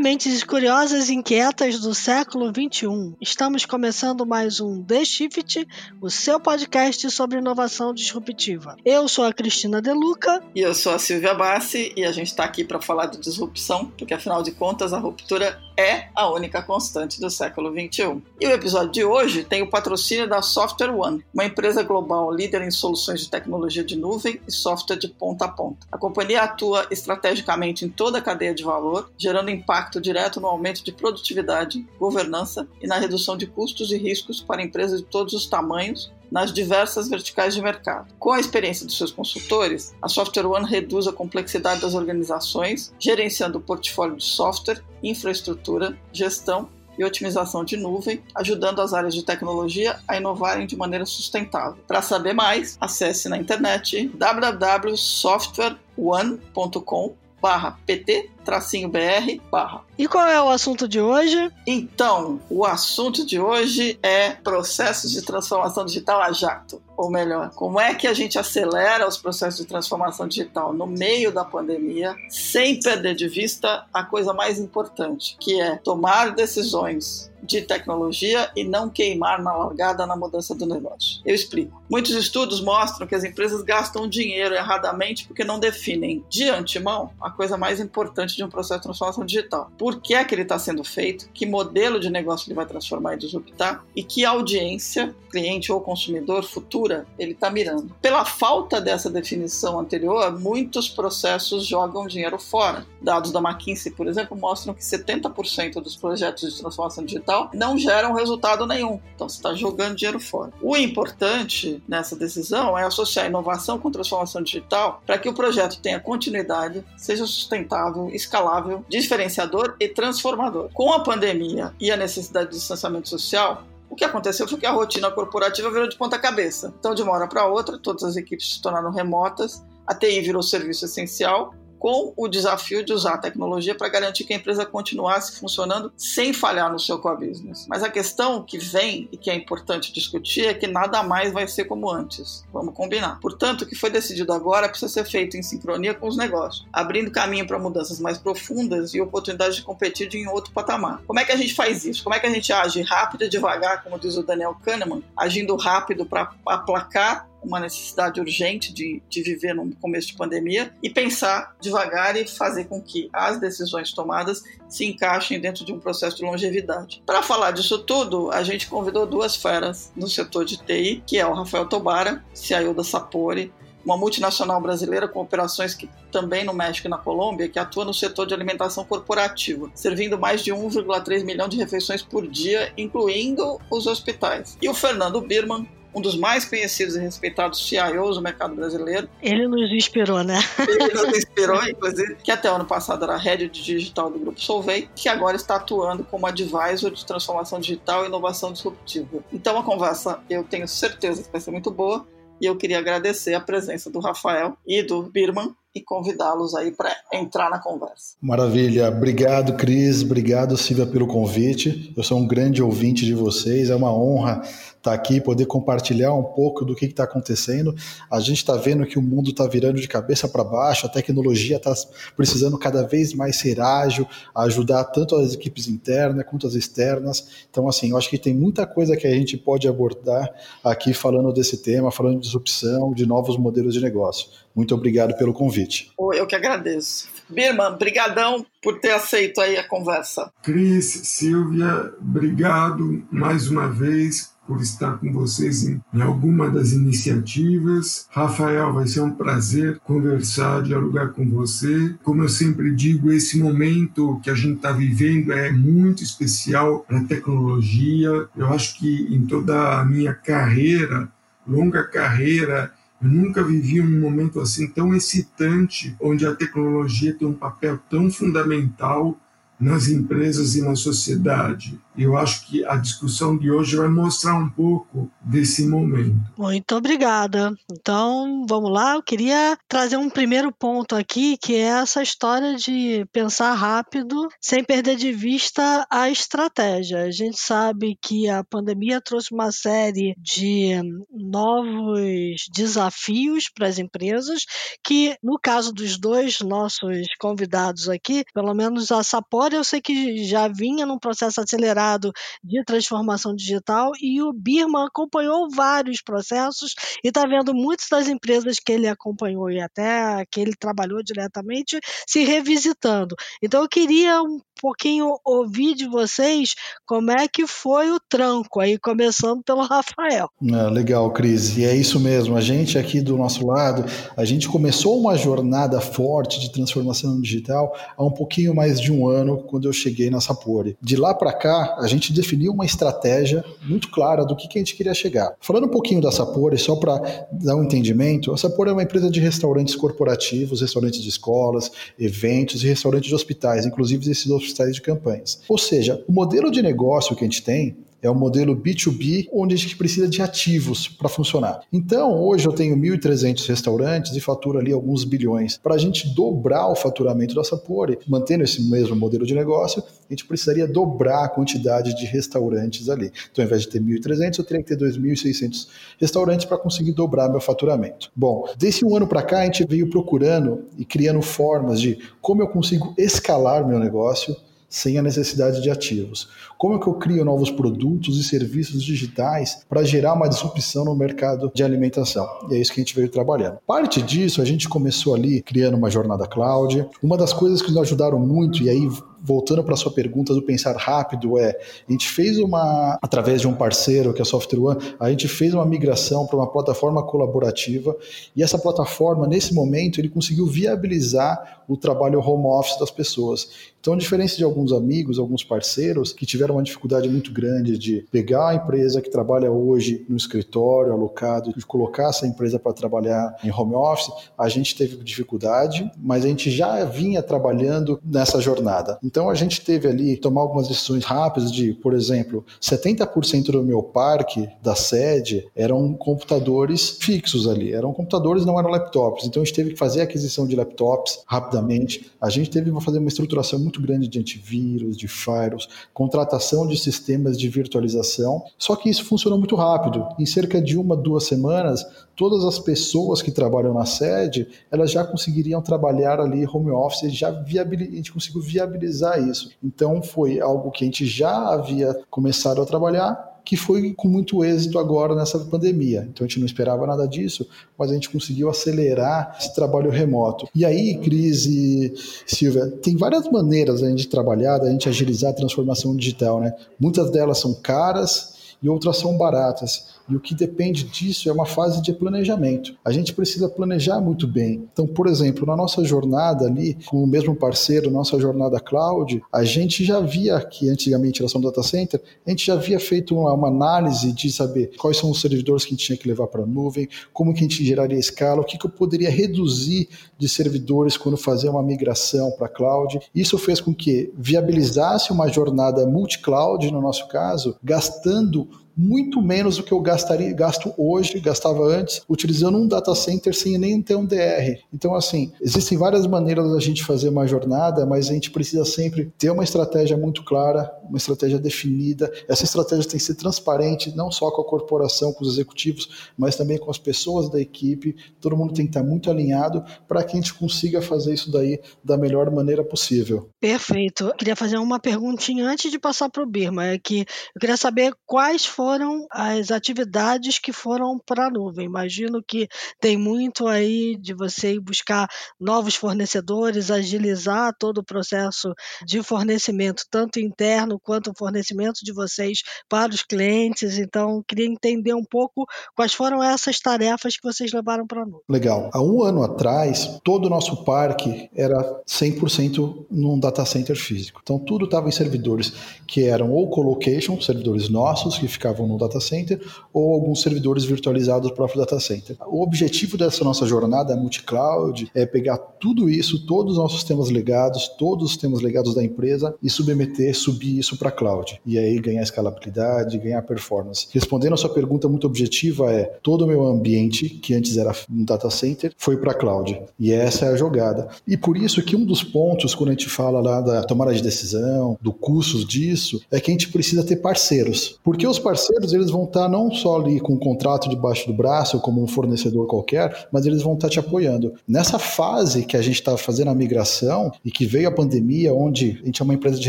Mentes curiosas e inquietas do século 21. Estamos começando mais um The Shift, o seu podcast sobre inovação disruptiva. Eu sou a Cristina Deluca. E eu sou a Silvia Bassi, e a gente está aqui para falar de disrupção, porque afinal de contas a ruptura é a única constante do século 21. E o episódio de hoje tem o patrocínio da Software One, uma empresa global líder em soluções de tecnologia de nuvem e software de ponta a ponta. A companhia atua estrategicamente em toda a cadeia de valor, gerando impacto direto no aumento de produtividade, governança e na redução de custos e riscos para empresas de todos os tamanhos nas diversas verticais de mercado. Com a experiência dos seus consultores, a Software One reduz a complexidade das organizações, gerenciando o portfólio de software, infraestrutura, gestão e otimização de nuvem, ajudando as áreas de tecnologia a inovarem de maneira sustentável. Para saber mais, acesse na internet www.softwareone.com barra pt tracinho br barra. E qual é o assunto de hoje? Então, o assunto de hoje é processos de transformação digital a jato. Ou melhor, como é que a gente acelera os processos de transformação digital no meio da pandemia, sem perder de vista a coisa mais importante, que é tomar decisões de tecnologia e não queimar na largada na mudança do negócio. Eu explico. Muitos estudos mostram que as empresas gastam dinheiro erradamente porque não definem de antemão a coisa mais importante de um processo de transformação digital. Por que é que ele está sendo feito? Que modelo de negócio ele vai transformar e disruptar? E que audiência, cliente ou consumidor futura, ele está mirando? Pela falta dessa definição anterior, muitos processos jogam dinheiro fora. Dados da McKinsey, por exemplo, mostram que 70% dos projetos de transformação digital não geram resultado nenhum. Então você está jogando dinheiro fora. O importante nessa decisão é associar inovação com transformação digital para que o projeto tenha continuidade, seja sustentável, escalável, diferenciador e transformador. Com a pandemia e a necessidade de distanciamento social, o que aconteceu foi que a rotina corporativa virou de ponta cabeça. Então, de uma hora para outra, todas as equipes se tornaram remotas, a TI virou serviço essencial com o desafio de usar a tecnologia para garantir que a empresa continuasse funcionando sem falhar no seu core business. Mas a questão que vem e que é importante discutir é que nada mais vai ser como antes. Vamos combinar. Portanto, o que foi decidido agora precisa ser feito em sincronia com os negócios, abrindo caminho para mudanças mais profundas e oportunidades de competir em outro patamar. Como é que a gente faz isso? Como é que a gente age rápido e devagar, como diz o Daniel Kahneman, agindo rápido para aplacar uma necessidade urgente de, de viver no começo de pandemia e pensar devagar e fazer com que as decisões tomadas se encaixem dentro de um processo de longevidade. Para falar disso tudo, a gente convidou duas feras no setor de TI, que é o Rafael Tobara, CIO da Sapori, uma multinacional brasileira com operações que também no México e na Colômbia, que atua no setor de alimentação corporativa, servindo mais de 1,3 milhão de refeições por dia, incluindo os hospitais. E o Fernando Birman, um dos mais conhecidos e respeitados CIOs do mercado brasileiro. Ele nos inspirou, né? Ele nos inspirou, inclusive, que até o ano passado era head de digital do Grupo Solvay, que agora está atuando como advisor de transformação digital e inovação disruptiva. Então a conversa, eu tenho certeza que vai ser muito boa, e eu queria agradecer a presença do Rafael e do Birman e convidá-los aí para entrar na conversa. Maravilha. Obrigado, Cris. Obrigado, Silvia, pelo convite. Eu sou um grande ouvinte de vocês. É uma honra estar aqui, poder compartilhar um pouco do que está acontecendo. A gente está vendo que o mundo está virando de cabeça para baixo, a tecnologia está precisando cada vez mais ser ágil, ajudar tanto as equipes internas quanto as externas. Então, assim, eu acho que tem muita coisa que a gente pode abordar aqui falando desse tema, falando de disrupção, de novos modelos de negócio. Muito obrigado pelo convite. Eu que agradeço. Birman, brigadão por ter aceito aí a conversa. Cris, Silvia, obrigado mais uma vez por estar com vocês em, em, alguma das iniciativas. Rafael, vai ser um prazer conversar, dialogar com você. Como eu sempre digo, esse momento que a gente está vivendo é muito especial para a tecnologia. Eu acho que em toda a minha carreira, longa carreira, eu nunca vivi um momento assim tão excitante, onde a tecnologia tem um papel tão fundamental nas empresas e na sociedade. Eu acho que a discussão de hoje vai mostrar um pouco desse momento. Muito obrigada. Então, vamos lá. Eu queria trazer um primeiro ponto aqui, que é essa história de pensar rápido, sem perder de vista a estratégia. A gente sabe que a pandemia trouxe uma série de novos desafios para as empresas, que no caso dos dois nossos convidados aqui, pelo menos a Sapori, eu sei que já vinha num processo acelerado de transformação digital e o Birman acompanhou vários processos e está vendo muitas das empresas que ele acompanhou e até que ele trabalhou diretamente se revisitando. Então eu queria um pouquinho ouvir de vocês como é que foi o tranco aí, começando pelo Rafael. Ah, legal, Cris. E é isso mesmo. A gente aqui do nosso lado, a gente começou uma jornada forte de transformação digital há um pouquinho mais de um ano, quando eu cheguei na Sapori. De lá para cá, a gente definiu uma estratégia muito clara do que, que a gente queria chegar. Falando um pouquinho da Sapori, só para dar um entendimento, a Sapori é uma empresa de restaurantes corporativos, restaurantes de escolas, eventos e restaurantes de hospitais, inclusive esses hospitais de campanhas. Ou seja, o modelo de negócio que a gente tem é o modelo B2B, onde a gente precisa de ativos para funcionar. Então, hoje eu tenho 1.300 restaurantes e faturo ali alguns bilhões. Para a gente dobrar o faturamento da Sapori, mantendo esse mesmo modelo de negócio, a gente precisaria dobrar a quantidade de restaurantes ali. Então, ao invés de ter 1.300, eu teria que ter 2.600 restaurantes para conseguir dobrar meu faturamento. Bom, desse um ano para cá, a gente veio procurando e criando formas de como eu consigo escalar meu negócio sem a necessidade de ativos. Como é que eu crio novos produtos e serviços digitais para gerar uma disrupção no mercado de alimentação? E é isso que a gente veio trabalhando. Parte disso, a gente começou ali criando uma jornada cloud. Uma das coisas que nos ajudaram muito, e aí voltando para a sua pergunta do pensar rápido, é a gente fez uma, através de um parceiro que é a Software One, a gente fez uma migração para uma plataforma colaborativa e essa plataforma, nesse momento, ele conseguiu viabilizar o trabalho home office das pessoas. Então, a diferença de alguns amigos, alguns parceiros que tiveram uma dificuldade muito grande de pegar a empresa que trabalha hoje no escritório alocado e colocar essa empresa para trabalhar em home office, a gente teve dificuldade, mas a gente já vinha trabalhando nessa jornada. Então a gente teve ali tomar algumas decisões rápidas de, por exemplo, 70% do meu parque da sede eram computadores fixos ali, eram computadores, não eram laptops. Então a gente teve que fazer a aquisição de laptops rapidamente. A gente teve que fazer uma estruturação muito grande de antivírus, de firewalls, contratação de sistemas de virtualização. Só que isso funcionou muito rápido. Em cerca de uma, duas semanas, todas as pessoas que trabalham na sede, elas já conseguiriam trabalhar ali home office, já viabil... a gente conseguiu viabilizar isso. Então foi algo que a gente já havia começado a trabalhar, que foi com muito êxito agora nessa pandemia. Então a gente não esperava nada disso, mas a gente conseguiu acelerar esse trabalho remoto. E aí, Cris e Silvia, tem várias maneiras da gente trabalhar, da gente agilizar a transformação digital, né? Muitas delas são caras e outras são baratas. E o que depende disso é uma fase de planejamento. A gente precisa planejar muito bem. Então, por exemplo, na nossa jornada ali, com o mesmo parceiro, nossa jornada cloud, a gente já via que antigamente era só um data center, a gente já havia feito uma, uma análise de saber quais são os servidores que a gente tinha que levar para a nuvem, como que a gente geraria escala, o que, que eu poderia reduzir de servidores quando fazer uma migração para cloud. Isso fez com que viabilizasse uma jornada multi-cloud, no nosso caso, gastando muito menos do que eu gastaria, gasto hoje, gastava antes, utilizando um data center sem nem ter um DR. Então, assim, existem várias maneiras da gente fazer uma jornada, mas a gente precisa sempre ter uma estratégia muito clara, uma estratégia definida. Essa estratégia tem que ser transparente, não só com a corporação, com os executivos, mas também com as pessoas da equipe. Todo mundo tem que estar muito alinhado para que a gente consiga fazer isso daí da melhor maneira possível. Perfeito. Eu queria fazer uma perguntinha antes de passar para o Birma, é que eu queria saber quais foram as atividades que foram para a nuvem. Imagino que tem muito aí de você ir buscar novos fornecedores, agilizar todo o processo de fornecimento, tanto interno quanto o fornecimento de vocês para os clientes. Então, queria entender um pouco quais foram essas tarefas que vocês levaram para nuvem. Legal. Há um ano atrás, todo o nosso parque era 100% num data center físico. Então, tudo estava em servidores que eram ou colocation, servidores nossos, que ficavam no data center ou alguns servidores virtualizados do próprio data center. O objetivo dessa nossa jornada multi-cloud é pegar tudo isso, todos os nossos sistemas legados, todos os sistemas legados da empresa e submeter, subir isso para a cloud. E aí ganhar escalabilidade, ganhar performance. Respondendo a sua pergunta muito objetiva é, todo o meu ambiente, que antes era um data center, foi para cloud. E essa é a jogada. E por isso que um dos pontos, quando a gente fala lá da tomada de decisão, do custo disso, é que a gente precisa ter parceiros. Porque os parceiros, eles vão estar não só ali com um contrato debaixo do braço, como um fornecedor qualquer, mas eles vão estar te apoiando. Nessa fase que a gente está fazendo a migração e que veio a pandemia, onde a gente é uma empresa de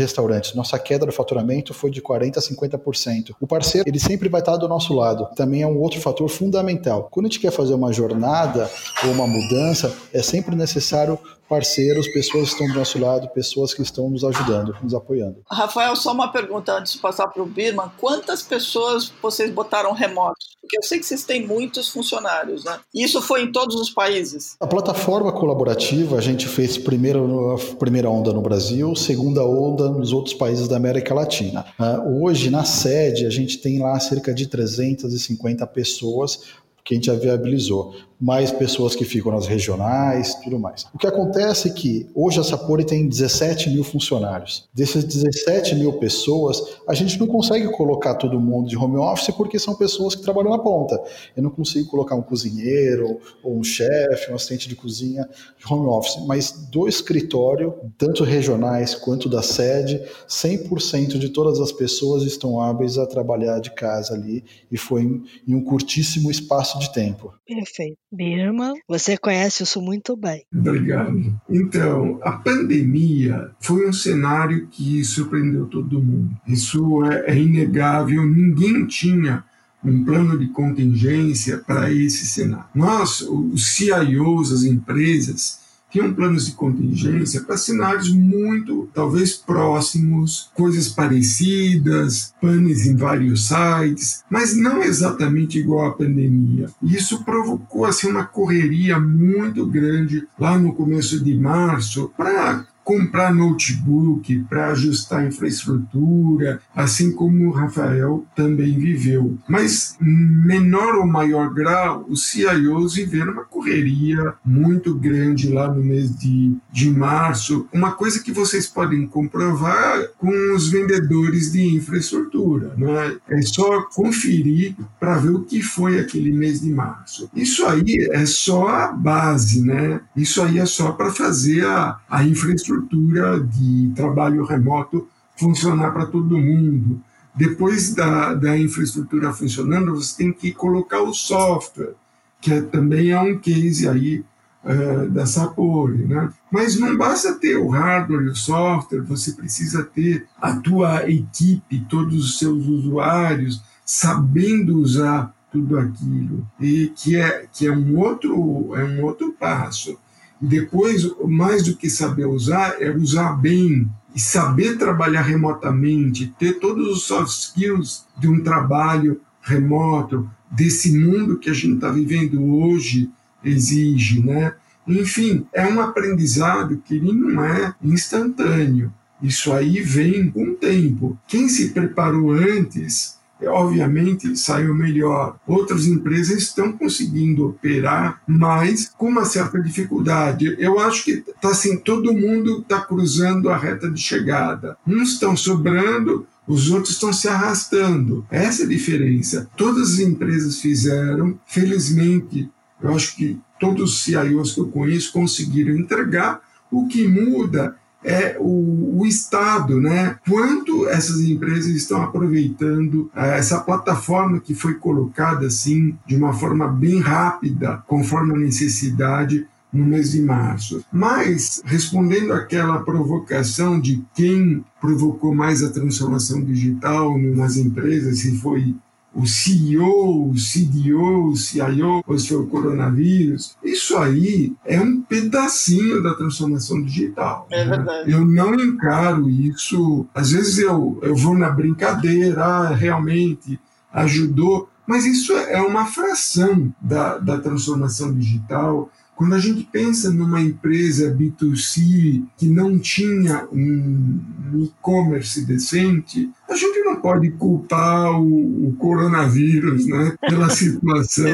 restaurantes, nossa queda do faturamento foi de 40% a 50%. O parceiro, ele sempre vai estar do nosso lado. Também é um outro fator fundamental. Quando a gente quer fazer uma jornada ou uma mudança, é sempre necessário parceiros, pessoas que estão do nosso lado, pessoas que estão nos ajudando, nos apoiando. Rafael, só uma pergunta antes de passar para o Birman. Quantas pessoas vocês botaram remoto? Porque eu sei que vocês têm muitos funcionários, né? Isso foi em todos os países? A plataforma colaborativa, a gente fez primeiro, a primeira onda no Brasil, segunda onda nos outros países da América Latina. Uh, hoje, na sede, a gente tem lá cerca de 350 pessoas que a gente já viabilizou mais pessoas que ficam nas regionais, tudo mais. O que acontece é que hoje a Sapori tem 17 mil funcionários. Desses 17 mil pessoas, a gente não consegue colocar todo mundo de home office porque são pessoas que trabalham na ponta. Eu não consigo colocar um cozinheiro, ou um chefe, um assistente de cozinha de home office, mas do escritório, tanto regionais quanto da sede, 100% de todas as pessoas estão hábeis a trabalhar de casa ali e foi em um curtíssimo espaço de tempo. Perfeito. Birma, você conhece isso muito bem. Obrigado. Então, a pandemia foi um cenário que surpreendeu todo mundo. Isso é, é inegável, ninguém tinha um plano de contingência para esse cenário. Nós, os CIOs, as empresas, tinham planos de contingência para cenários muito, talvez próximos, coisas parecidas, panes em vários sites, mas não exatamente igual à pandemia. Isso provocou assim uma correria muito grande lá no começo de março para comprar notebook para ajustar a infraestrutura, assim como o Rafael também viveu. Mas, menor ou maior grau, os CIOs viveram uma correria muito grande lá no mês de, de março. Uma coisa que vocês podem comprovar com os vendedores de infraestrutura. Né? É só conferir para ver o que foi aquele mês de março. Isso aí é só a base, né? Isso aí é só para fazer a, a infraestrutura estrutura de trabalho remoto funcionar para todo mundo. Depois da, da infraestrutura funcionando, você tem que colocar o software, que é, também é um case aí uh, da Sapori, né? Mas não basta ter o hardware e o software, você precisa ter a tua equipe, todos os seus usuários, sabendo usar tudo aquilo e que é que é um outro é um outro passo depois, mais do que saber usar, é usar bem e saber trabalhar remotamente, ter todos os soft skills de um trabalho remoto, desse mundo que a gente está vivendo hoje exige, né? Enfim, é um aprendizado que ele não é instantâneo. Isso aí vem com o tempo. Quem se preparou antes obviamente saiu melhor. Outras empresas estão conseguindo operar, mas com uma certa dificuldade. Eu acho que tá assim, todo mundo está cruzando a reta de chegada. Uns estão sobrando, os outros estão se arrastando. Essa é a diferença. Todas as empresas fizeram, felizmente, eu acho que todos os CIOs que eu conheço conseguiram entregar. O que muda é o, o, Estado, né? Quanto essas empresas estão aproveitando é, essa plataforma que foi colocada assim de uma forma bem rápida, conforme a necessidade no mês de março. Mas, respondendo àquela provocação de quem provocou mais a transformação digital nas empresas, se foi o CEO, o CDO, o CIO, ou se foi o coronavírus. Isso aí é um pedacinho da transformação digital. É né? verdade. Eu não encaro isso. Às vezes eu, eu vou na brincadeira, ah, realmente ajudou, mas isso é uma fração da, da transformação digital. Quando a gente pensa numa empresa B2C que não tinha um e-commerce decente, a gente não pode culpar o, o coronavírus né, pela situação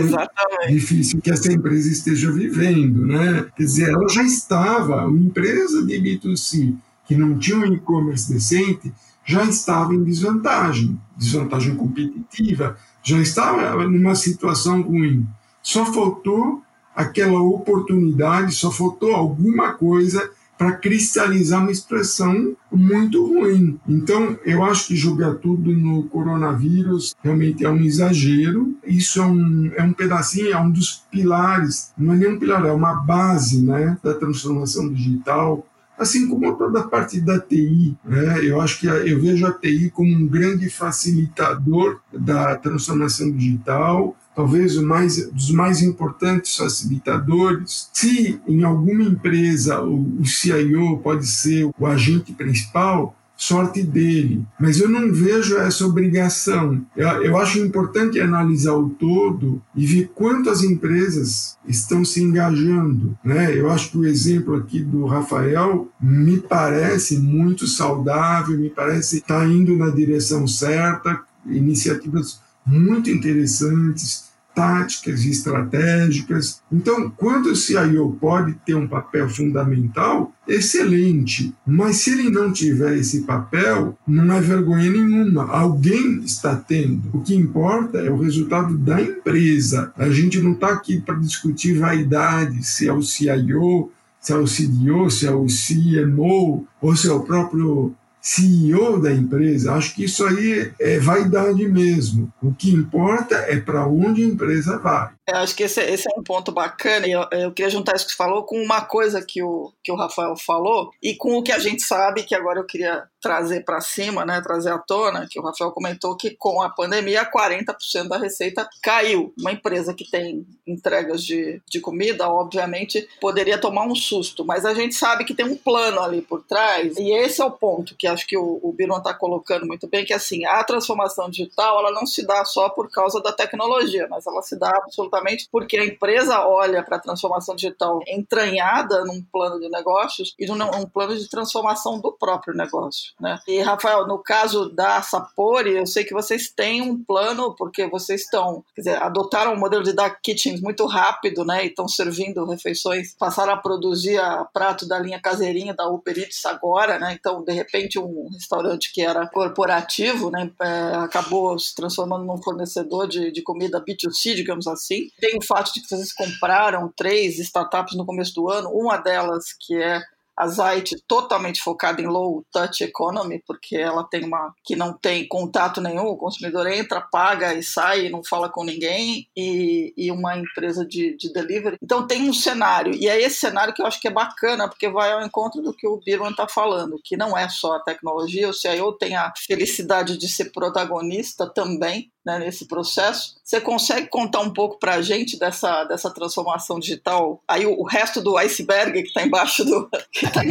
difícil que essa empresa esteja vivendo. Né? Quer dizer, ela já estava, uma empresa de B2C que não tinha um e-commerce decente, já estava em desvantagem, desvantagem competitiva, já estava numa situação ruim. Só faltou aquela oportunidade, só faltou alguma coisa para cristalizar uma expressão muito ruim. Então, eu acho que jogar tudo no coronavírus realmente é um exagero. Isso é um, é um pedacinho, é um dos pilares, não é nem um pilar, é uma base né, da transformação digital. Assim como toda a parte da TI, né? eu acho que eu vejo a TI como um grande facilitador da transformação digital, talvez o mais, dos mais importantes facilitadores. Se em alguma empresa o, o CIO pode ser o agente principal, sorte dele. Mas eu não vejo essa obrigação. Eu, eu acho importante analisar o todo e ver quantas empresas estão se engajando. Né? Eu acho que o exemplo aqui do Rafael me parece muito saudável, me parece estar tá indo na direção certa, iniciativas muito interessantes táticas e estratégicas. Então, quando o CIO pode ter um papel fundamental, excelente. Mas se ele não tiver esse papel, não é vergonha nenhuma. Alguém está tendo. O que importa é o resultado da empresa. A gente não está aqui para discutir vaidade, se é o CIO, se é o CDO, se é o CMO, ou se é o próprio CEO da empresa, acho que isso aí é vaidade mesmo. O que importa é para onde a empresa vai. Eu acho que esse, esse, é um ponto bacana. Eu, eu queria juntar isso que você falou com uma coisa que o, que o Rafael falou e com o que a gente sabe, que agora eu queria trazer para cima, né, trazer à tona, que o Rafael comentou que com a pandemia 40% da receita caiu. Uma empresa que tem entregas de, de comida, obviamente, poderia tomar um susto, mas a gente sabe que tem um plano ali por trás e esse é o ponto que acho que o, o Biron está colocando muito bem, que assim, a transformação digital ela não se dá só por causa da tecnologia, mas ela se dá absolutamente porque a empresa olha para a transformação digital entranhada num plano de negócios e num, num, plano de transformação do próprio negócio. Né? E, Rafael, no caso da Sapori, eu sei que vocês têm um plano, porque vocês estão, quer dizer, adotaram um modelo de dark kitchens muito rápido, né? E estão servindo refeições, passaram a produzir a prato da linha caseirinha da Uber Eats agora, né? Então, de repente, um restaurante que era corporativo, né? É, acabou se transformando num fornecedor de, de comida B2C, digamos assim. Tem o fato de que vocês compraram três startups no começo do ano, uma delas que é a Zite totalmente focada em low touch economy, porque ela tem uma que não tem contato nenhum, o consumidor entra, paga e sai, não fala com ninguém, e, e uma empresa de, de delivery. Então tem um cenário, e é esse cenário que eu acho que é bacana, porque vai ao encontro do que o Birman está falando, que não é só a tecnologia, o CIO tem a felicidade de ser protagonista também, né, nesse processo. Você consegue contar um pouco para a gente dessa, dessa transformação digital? Aí o, o resto do iceberg que está embaixo do tá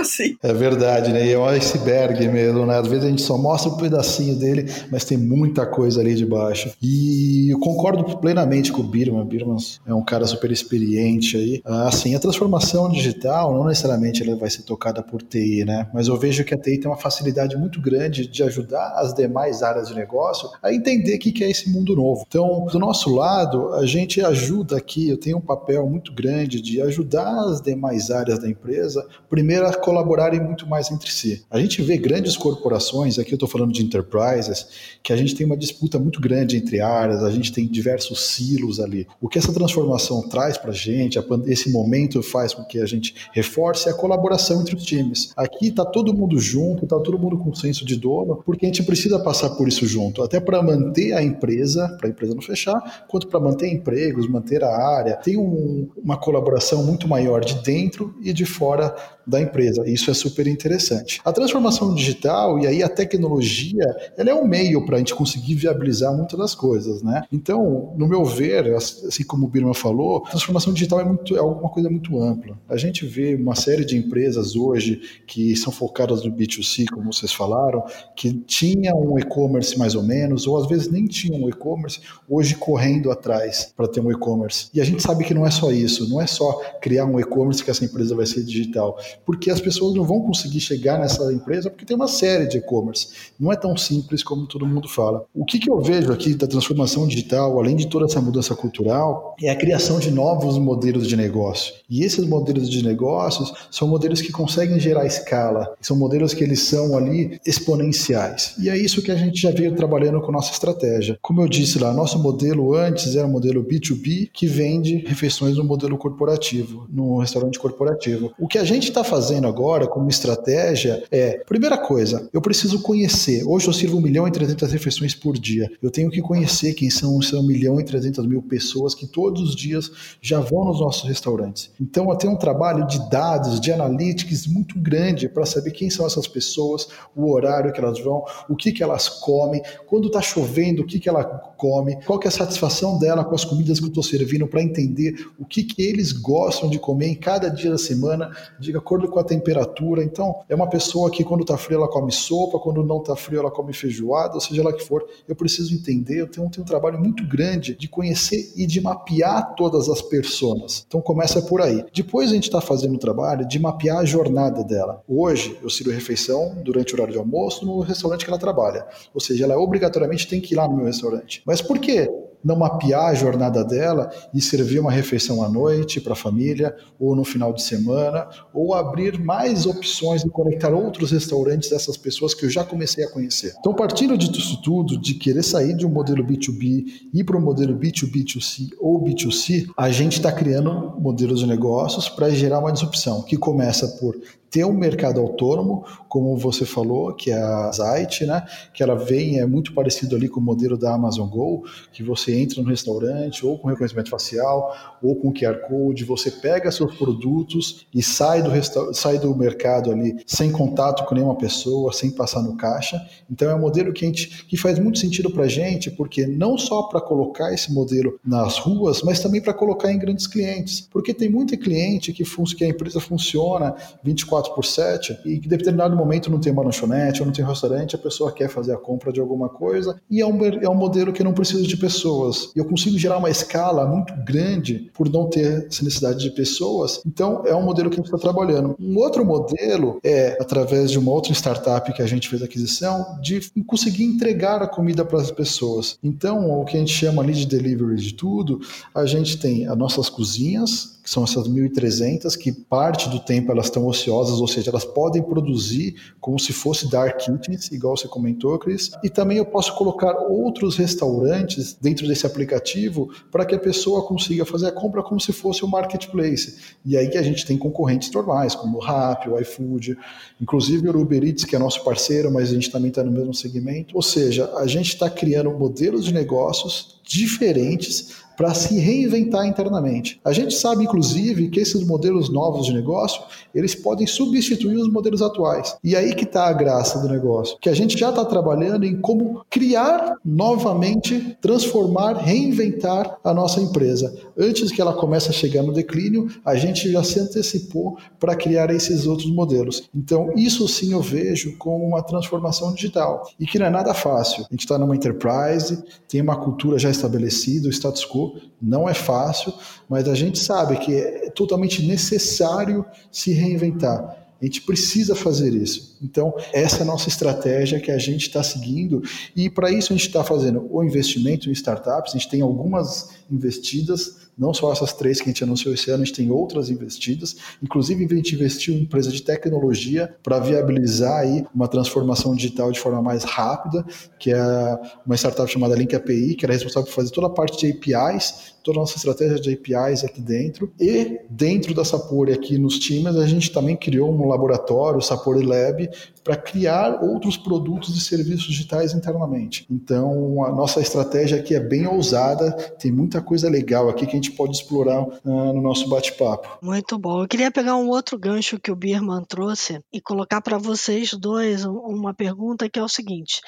assim. É verdade, né? E é um iceberg mesmo, né? Às vezes a gente só mostra um pedacinho dele, mas tem muita coisa ali debaixo. E eu concordo plenamente com o Birman. Birman é um cara super experiente aí. Assim, a transformação digital não necessariamente ela vai ser tocada por TI, né? Mas eu vejo que a TI tem uma facilidade muito grande de ajudar as demais áreas de negócio negócio a entender o que é esse mundo novo. Então, do nosso lado, a gente ajuda aqui, eu tenho um papel muito grande de ajudar as demais áreas da empresa, primeiro a colaborarem muito mais entre si. A gente vê grandes corporações, aqui eu estou falando de enterprises, que a gente tem uma disputa muito grande entre áreas, a gente tem diversos silos ali. O que essa transformação traz para a gente, esse momento faz com que a gente reforce a colaboração entre os times. Aqui está todo mundo junto, está todo mundo com senso de dono, porque a gente precisa passar por isso junto, até para manter a empresa, para a empresa não fechar, quanto para manter empregos, manter a área. Tem um, uma colaboração muito maior de dentro e de fora da empresa. Isso é super interessante. A transformação digital e aí a tecnologia, ela é um meio para a gente conseguir viabilizar muitas das coisas, né? Então, no meu ver, assim como o Birma falou, a transformação digital é, muito, é alguma coisa muito ampla. A gente vê uma série de empresas hoje que são focadas no B2C, como vocês falaram, que tinham um e-commerce mais ou menos, ou às vezes nem tinham um e-commerce, hoje correndo atrás para ter um e-commerce. E a gente sabe que não é só isso, não é só criar um e-commerce que essa empresa vai ser digital, porque as pessoas não vão conseguir chegar nessa empresa porque tem uma série de e-commerce. Não é tão simples como todo mundo fala. O que, que eu vejo aqui da transformação digital, além de toda essa mudança cultural, é a criação de novos modelos de negócio. E esses modelos de negócios são modelos que conseguem gerar escala, são modelos que eles são ali exponenciais. E é isso que a gente já veio trabalhando com nossa estratégia. Como eu disse lá, nosso modelo antes era o modelo B2B, que vende refeições no modelo corporativo, no restaurante corporativo. O que a gente está fazendo agora como estratégia é, primeira coisa, eu preciso conhecer. Hoje eu sirvo 1 milhão e 300 refeições por dia. Eu tenho que conhecer quem são, são 1 milhão e 300 mil pessoas que todos os dias já vão nos nossos restaurantes. Então eu tenho um trabalho de dados, de analytics muito grande para saber quem são essas pessoas, o horário que elas vão, o que, que elas comem, quando está chovendo, o que, que ela come, qual que é a satisfação dela com as comidas que eu estou servindo para entender o que, que eles gostam de comer em cada dia da semana, de acordo com a temperatura. Então, é uma pessoa que quando está frio ela come sopa, quando não está frio ela come feijoada, ou seja lá que for. Eu preciso entender, eu tenho, tenho um trabalho muito grande de conhecer e de mapear todas as pessoas. Então, começa por aí. Depois a gente está fazendo o trabalho de mapear a jornada dela. Hoje, eu sirvo refeição durante o horário de almoço no restaurante que ela trabalha. Ou seja, ela obrigatoriamente tem que ir lá no meu restaurante. Mas por quê? Não mapear a jornada dela e servir uma refeição à noite para a família, ou no final de semana, ou abrir mais opções e conectar outros restaurantes dessas pessoas que eu já comecei a conhecer. Então, partindo disso tudo, de querer sair de um modelo B2B e para um modelo B2B2C ou B2C, a gente está criando modelos de negócios para gerar uma disrupção, que começa por ter um mercado autônomo, como você falou, que é a Zite, né? Que ela vem, é muito parecido ali com o modelo da Amazon Go, que você entra no restaurante ou com reconhecimento facial ou com QR Code, você pega seus produtos e sai do, sai do mercado ali sem contato com nenhuma pessoa, sem passar no caixa. Então é um modelo que, a gente, que faz muito sentido para a gente, porque não só para colocar esse modelo nas ruas, mas também para colocar em grandes clientes. Porque tem muito cliente que, que a empresa funciona 24 24 por 7 e que em determinado momento não tem uma lanchonete ou não tem um restaurante, a pessoa quer fazer a compra de alguma coisa e é um, é um modelo que não precisa de pessoas. E eu consigo gerar uma escala muito grande por não ter essa necessidade de pessoas. Então, é um modelo que a gente está trabalhando. Um outro modelo é, através de uma outra startup que a gente fez aquisição, de conseguir entregar a comida para as pessoas. Então, o que a gente chama ali de delivery de tudo, a gente tem as nossas cozinhas, que são essas 1.300, que parte do tempo elas estão ociosas, ou seja, elas podem produzir como se fosse dark kitchens, igual você comentou, Cris. E também eu posso colocar outros restaurantes dentro desse aplicativo para que a pessoa consiga fazer a compra como se fosse um marketplace. E aí a gente tem concorrentes normais, como o Rappi, o iFood, inclusive o Uber Eats, que é nosso parceiro, mas a gente também está no mesmo segmento. Ou seja, a gente está criando modelos de negócios diferentes para se reinventar internamente. A gente sabe, inclusive, que esses modelos novos de negócio, eles podem substituir os modelos atuais. E aí que está a graça do negócio, que a gente já está trabalhando em como criar novamente, transformar, reinventar a nossa empresa. Antes que ela comece a chegar no declínio, a gente já se antecipou para criar esses outros modelos. Então, isso sim eu vejo como uma transformação digital e que não é nada fácil. A gente está numa enterprise, tem uma cultura já estabelecida, o status quo não é fácil, mas a gente sabe que é totalmente necessário se reinventar. A gente precisa fazer isso. Então, essa é a nossa estratégia que a gente está seguindo, e para isso a gente está fazendo o investimento em startups, a gente tem algumas investidas não só essas três que a gente anunciou esse ano, a gente tem outras investidas. Inclusive, a gente investiu em empresa de tecnologia para viabilizar aí uma transformação digital de forma mais rápida, que é uma startup chamada Link API, que era responsável por fazer toda a parte de APIs, toda a nossa estratégia de APIs aqui dentro. E dentro da Sapori, aqui nos times, a gente também criou um laboratório, o Sapori Lab, para criar outros produtos e serviços digitais internamente. Então, a nossa estratégia aqui é bem ousada, tem muita coisa legal aqui que a gente gente pode explorar uh, no nosso bate-papo. Muito bom. Eu queria pegar um outro gancho que o Birman trouxe e colocar para vocês dois uma pergunta que é o seguinte.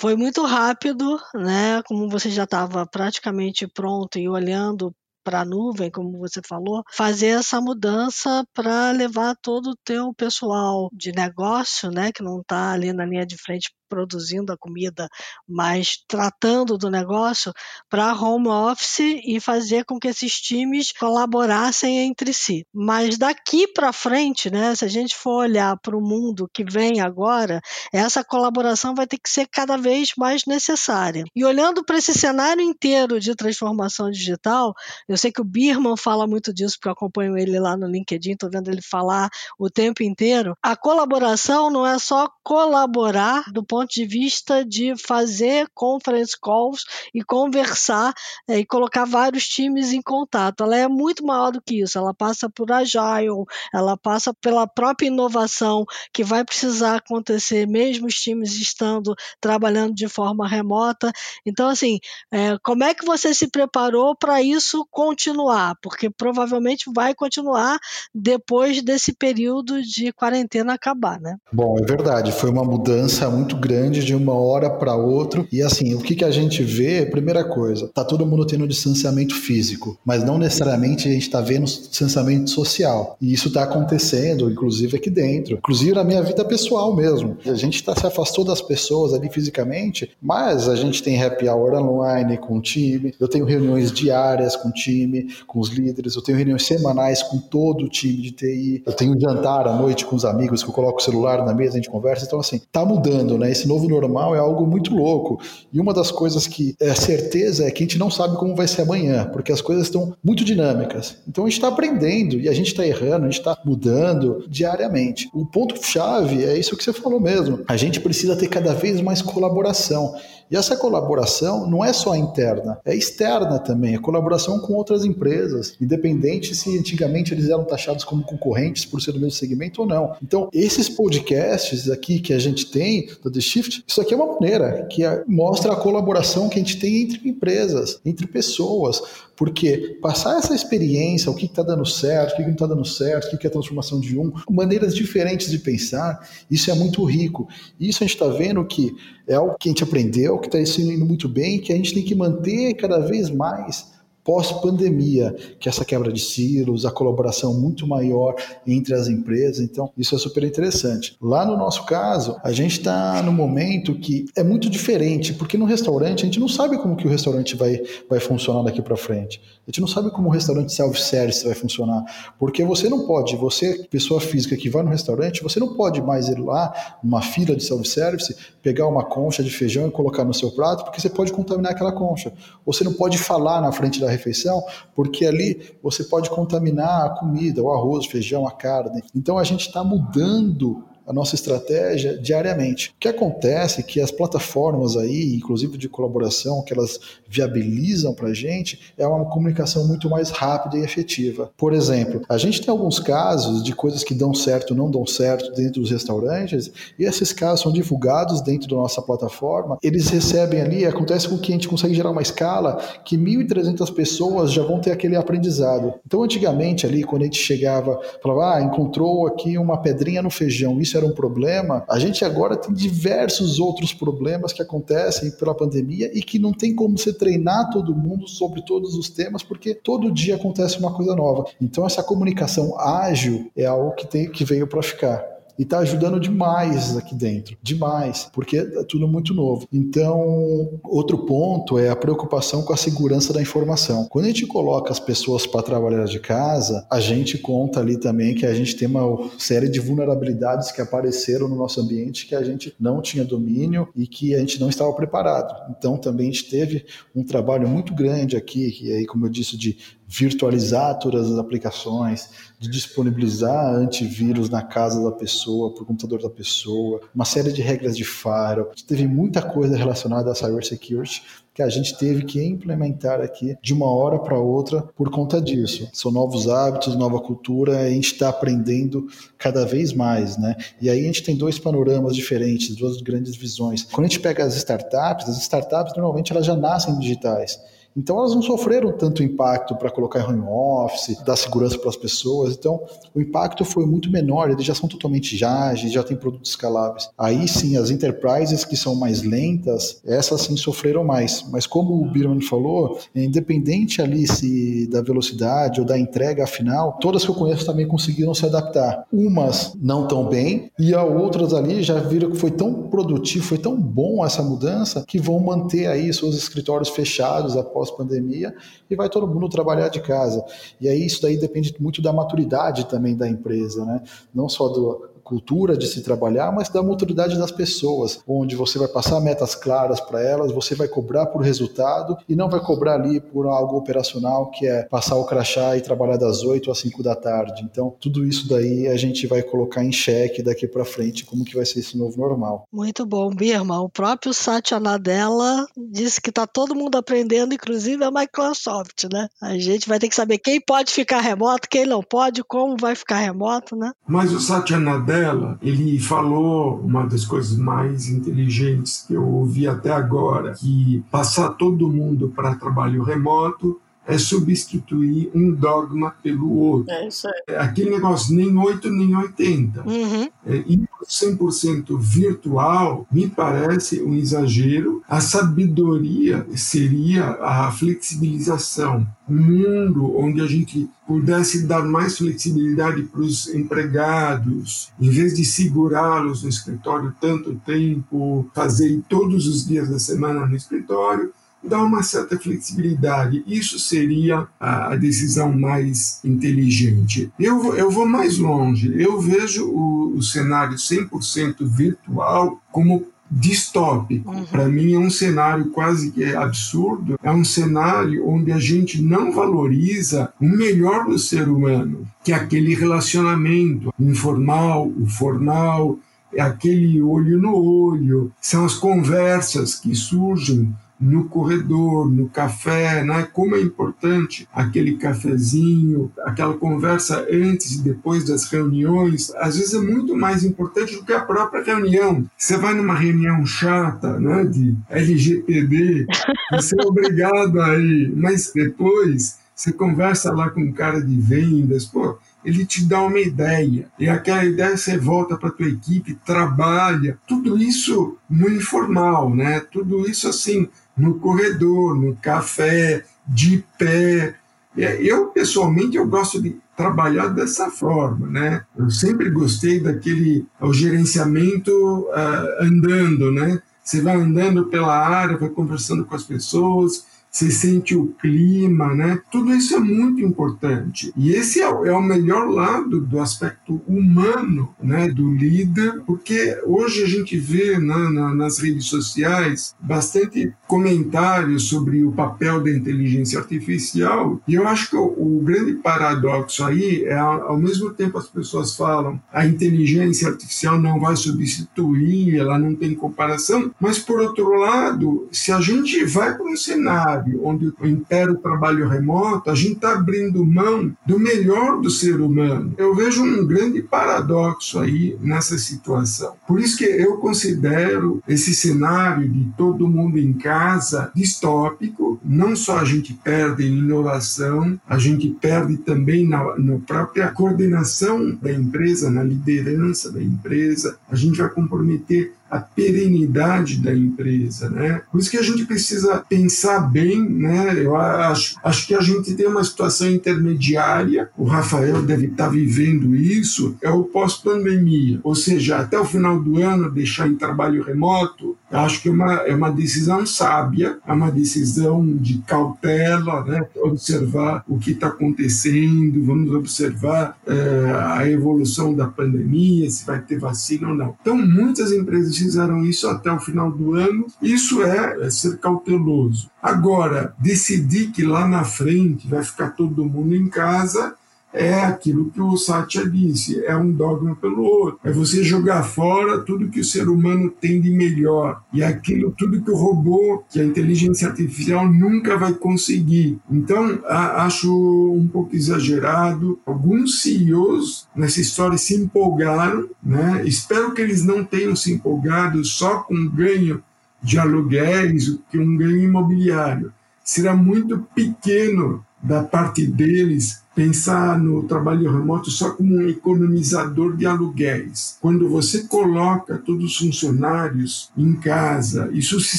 Foi muito rápido, né? Como você já estava praticamente pronto e olhando para a nuvem, como você falou, fazer essa mudança para levar todo o teu pessoal de negócio, né, que não está ali na linha de frente produzindo a comida, mas tratando do negócio para home office e fazer com que esses times colaborassem entre si. Mas daqui para frente, né, se a gente for olhar para o mundo que vem agora, essa colaboração vai ter que ser cada vez mais necessária. E olhando para esse cenário inteiro de transformação digital, eu sei que o Birman fala muito disso, porque eu acompanho ele lá no LinkedIn, estou vendo ele falar o tempo inteiro. A colaboração não é só colaborar do ponto ponto de vista de fazer conference calls e conversar é, e colocar vários times em contato. Ela é muito maior do que isso. Ela passa por agile, ela passa pela própria inovação que vai precisar acontecer mesmo os times estando trabalhando de forma remota. Então, assim, é, como é que você se preparou para isso continuar? Porque provavelmente vai continuar depois desse período de quarentena acabar, né? Bom, é verdade. Foi uma mudança muito grande grande de uma hora para outra. E assim, o que, que a gente vê, primeira coisa, tá todo mundo tendo distanciamento físico, mas não necessariamente a gente está vendo distanciamento social. E isso está acontecendo, inclusive aqui dentro, inclusive na minha vida pessoal mesmo. A gente tá, se afastou das pessoas ali fisicamente, mas a gente tem happy hour online com o time, eu tenho reuniões diárias com o time, com os líderes, eu tenho reuniões semanais com todo o time de TI, eu tenho jantar à noite com os amigos que eu coloco o celular na mesa, a gente conversa. Então, assim, tá mudando, né? Esse novo normal é algo muito louco. E uma das coisas que é certeza é que a gente não sabe como vai ser amanhã, porque as coisas estão muito dinâmicas. Então a gente está aprendendo e a gente está errando, a gente está mudando diariamente. O ponto-chave é isso que você falou mesmo. A gente precisa ter cada vez mais colaboração. E essa colaboração não é só interna, é externa também, é colaboração com outras empresas, independente se antigamente eles eram taxados como concorrentes por ser do mesmo segmento ou não. Então, esses podcasts aqui que a gente tem do The Shift, isso aqui é uma maneira que mostra a colaboração que a gente tem entre empresas, entre pessoas, porque passar essa experiência, o que está dando certo, o que não está dando certo, o que é a transformação de um, maneiras diferentes de pensar, isso é muito rico. Isso a gente está vendo que é algo que a gente aprendeu, que está indo muito bem, que a gente tem que manter cada vez mais pós-pandemia, que é essa quebra de silos, a colaboração muito maior entre as empresas. Então, isso é super interessante. Lá no nosso caso, a gente está no momento que é muito diferente, porque no restaurante a gente não sabe como que o restaurante vai, vai funcionar daqui para frente. A gente não sabe como o restaurante self-service vai funcionar, porque você não pode, você, pessoa física que vai no restaurante, você não pode mais ir lá numa fila de self-service, pegar uma concha de feijão e colocar no seu prato, porque você pode contaminar aquela concha. Você não pode falar na frente da refeição, porque ali você pode contaminar a comida, o arroz, o feijão, a carne. Então a gente está mudando a nossa estratégia diariamente. O que acontece é que as plataformas aí, inclusive de colaboração, que elas viabilizam para a gente, é uma comunicação muito mais rápida e efetiva. Por exemplo, a gente tem alguns casos de coisas que dão certo não dão certo dentro dos restaurantes, e esses casos são divulgados dentro da nossa plataforma, eles recebem ali, acontece com que a gente consegue gerar uma escala que 1.300 pessoas já vão ter aquele aprendizado. Então, antigamente ali, quando a gente chegava, falava, ah, encontrou aqui uma pedrinha no feijão, isso isso era um problema, a gente agora tem diversos outros problemas que acontecem pela pandemia e que não tem como você treinar todo mundo sobre todos os temas, porque todo dia acontece uma coisa nova. Então, essa comunicação ágil é algo que, tem, que veio para ficar e está ajudando demais aqui dentro, demais, porque é tudo muito novo. Então, outro ponto é a preocupação com a segurança da informação. Quando a gente coloca as pessoas para trabalhar de casa, a gente conta ali também que a gente tem uma série de vulnerabilidades que apareceram no nosso ambiente que a gente não tinha domínio e que a gente não estava preparado. Então, também a gente teve um trabalho muito grande aqui, que aí, como eu disse, de virtualizar todas as aplicações, de disponibilizar antivírus na casa da pessoa, para o computador da pessoa, uma série de regras de firewall. Teve muita coisa relacionada a cybersecurity que a gente teve que implementar aqui de uma hora para outra por conta disso. São novos hábitos, nova cultura, a gente está aprendendo cada vez mais, né? E aí a gente tem dois panoramas diferentes, duas grandes visões. Quando a gente pega as startups, as startups normalmente elas já nascem digitais. Então elas não sofreram tanto impacto para colocar home office, dar segurança para as pessoas. Então o impacto foi muito menor, eles já são totalmente ágeis, já têm produtos escaláveis. Aí sim, as enterprises que são mais lentas, essas sim sofreram mais. Mas como o Birman falou, independente ali se da velocidade ou da entrega final, todas que eu conheço também conseguiram se adaptar. Umas não tão bem e a outras ali já viram que foi tão produtivo, foi tão bom essa mudança que vão manter aí seus escritórios fechados após pandemia e vai todo mundo trabalhar de casa. E aí isso daí depende muito da maturidade também da empresa, né? Não só do cultura de se trabalhar, mas da maturidade das pessoas, onde você vai passar metas claras para elas, você vai cobrar por resultado e não vai cobrar ali por algo operacional que é passar o crachá e trabalhar das 8 às 5 da tarde. Então, tudo isso daí a gente vai colocar em xeque daqui para frente como que vai ser esse novo normal. Muito bom, Birma. O próprio Satya Nadella disse que está todo mundo aprendendo, inclusive a Microsoft, né? A gente vai ter que saber quem pode ficar remoto, quem não pode, como vai ficar remoto, né? Mas o Satya Nadella dela, ele falou uma das coisas mais inteligentes que eu ouvi até agora, que passar todo mundo para trabalho remoto é substituir um dogma pelo outro. É isso aí. É aquele negócio nem 8 nem 80. Uhum. É, e 100% virtual me parece um exagero. A sabedoria seria a flexibilização. Um mundo onde a gente pudesse dar mais flexibilidade para os empregados, em vez de segurá-los no escritório tanto tempo, fazer todos os dias da semana no escritório, dá uma certa flexibilidade. Isso seria a decisão mais inteligente. Eu, eu vou mais longe. Eu vejo o, o cenário 100% virtual como distópico. Uhum. Para mim é um cenário quase que absurdo, é um cenário onde a gente não valoriza o melhor do ser humano, que é aquele relacionamento informal, o formal, é aquele olho no olho, são as conversas que surgem no corredor, no café, né? Como é importante aquele cafezinho, aquela conversa antes e depois das reuniões. Às vezes é muito mais importante do que a própria reunião. Você vai numa reunião chata, né? De LGPD, você é obrigado a ir, mas depois você conversa lá com um cara de vendas, pô, ele te dá uma ideia. E aquela ideia você volta para tua equipe, trabalha. Tudo isso no informal, né? Tudo isso assim, no corredor, no café, de pé. Eu, pessoalmente, eu gosto de trabalhar dessa forma, né? Eu sempre gostei daquele o gerenciamento uh, andando, né? Você vai andando pela área, vai conversando com as pessoas, você sente o clima, né? Tudo isso é muito importante. E esse é, é o melhor lado do aspecto humano, né, do líder, porque hoje a gente vê né, na, nas redes sociais bastante comentários sobre o papel da inteligência artificial. E eu acho que o, o grande paradoxo aí é, ao mesmo tempo as pessoas falam a inteligência artificial não vai substituir, ela não tem comparação, mas por outro lado, se a gente vai para um cenário onde impera o trabalho remoto, a gente está abrindo mão do melhor do ser humano. Eu vejo um grande paradoxo aí nessa situação. Por isso que eu considero esse cenário de todo mundo em casa distópico. Não só a gente perde em inovação, a gente perde também na, na própria coordenação da empresa, na liderança da empresa. A gente vai comprometer a perenidade da empresa, né? Por isso que a gente precisa pensar bem, né? Eu acho, acho que a gente tem uma situação intermediária, o Rafael deve estar vivendo isso, é o pós-pandemia, ou seja, até o final do ano deixar em trabalho remoto, eu acho que é uma, é uma decisão sábia, é uma decisão de cautela, né? observar o que está acontecendo, vamos observar é, a evolução da pandemia, se vai ter vacina ou não. Então, muitas empresas fizeram isso até o final do ano, isso é, é ser cauteloso. Agora, decidir que lá na frente vai ficar todo mundo em casa é aquilo que o Satya disse, é um dogma pelo outro. É você jogar fora tudo que o ser humano tem de melhor e aquilo tudo que o robô, que a inteligência artificial nunca vai conseguir. Então, acho um pouco exagerado. Alguns CEOs nessa história se empolgaram, né? Espero que eles não tenham se empolgado só com ganho de aluguéis, que um ganho imobiliário será muito pequeno da parte deles pensar no trabalho remoto só como um economizador de aluguéis. Quando você coloca todos os funcionários em casa, isso se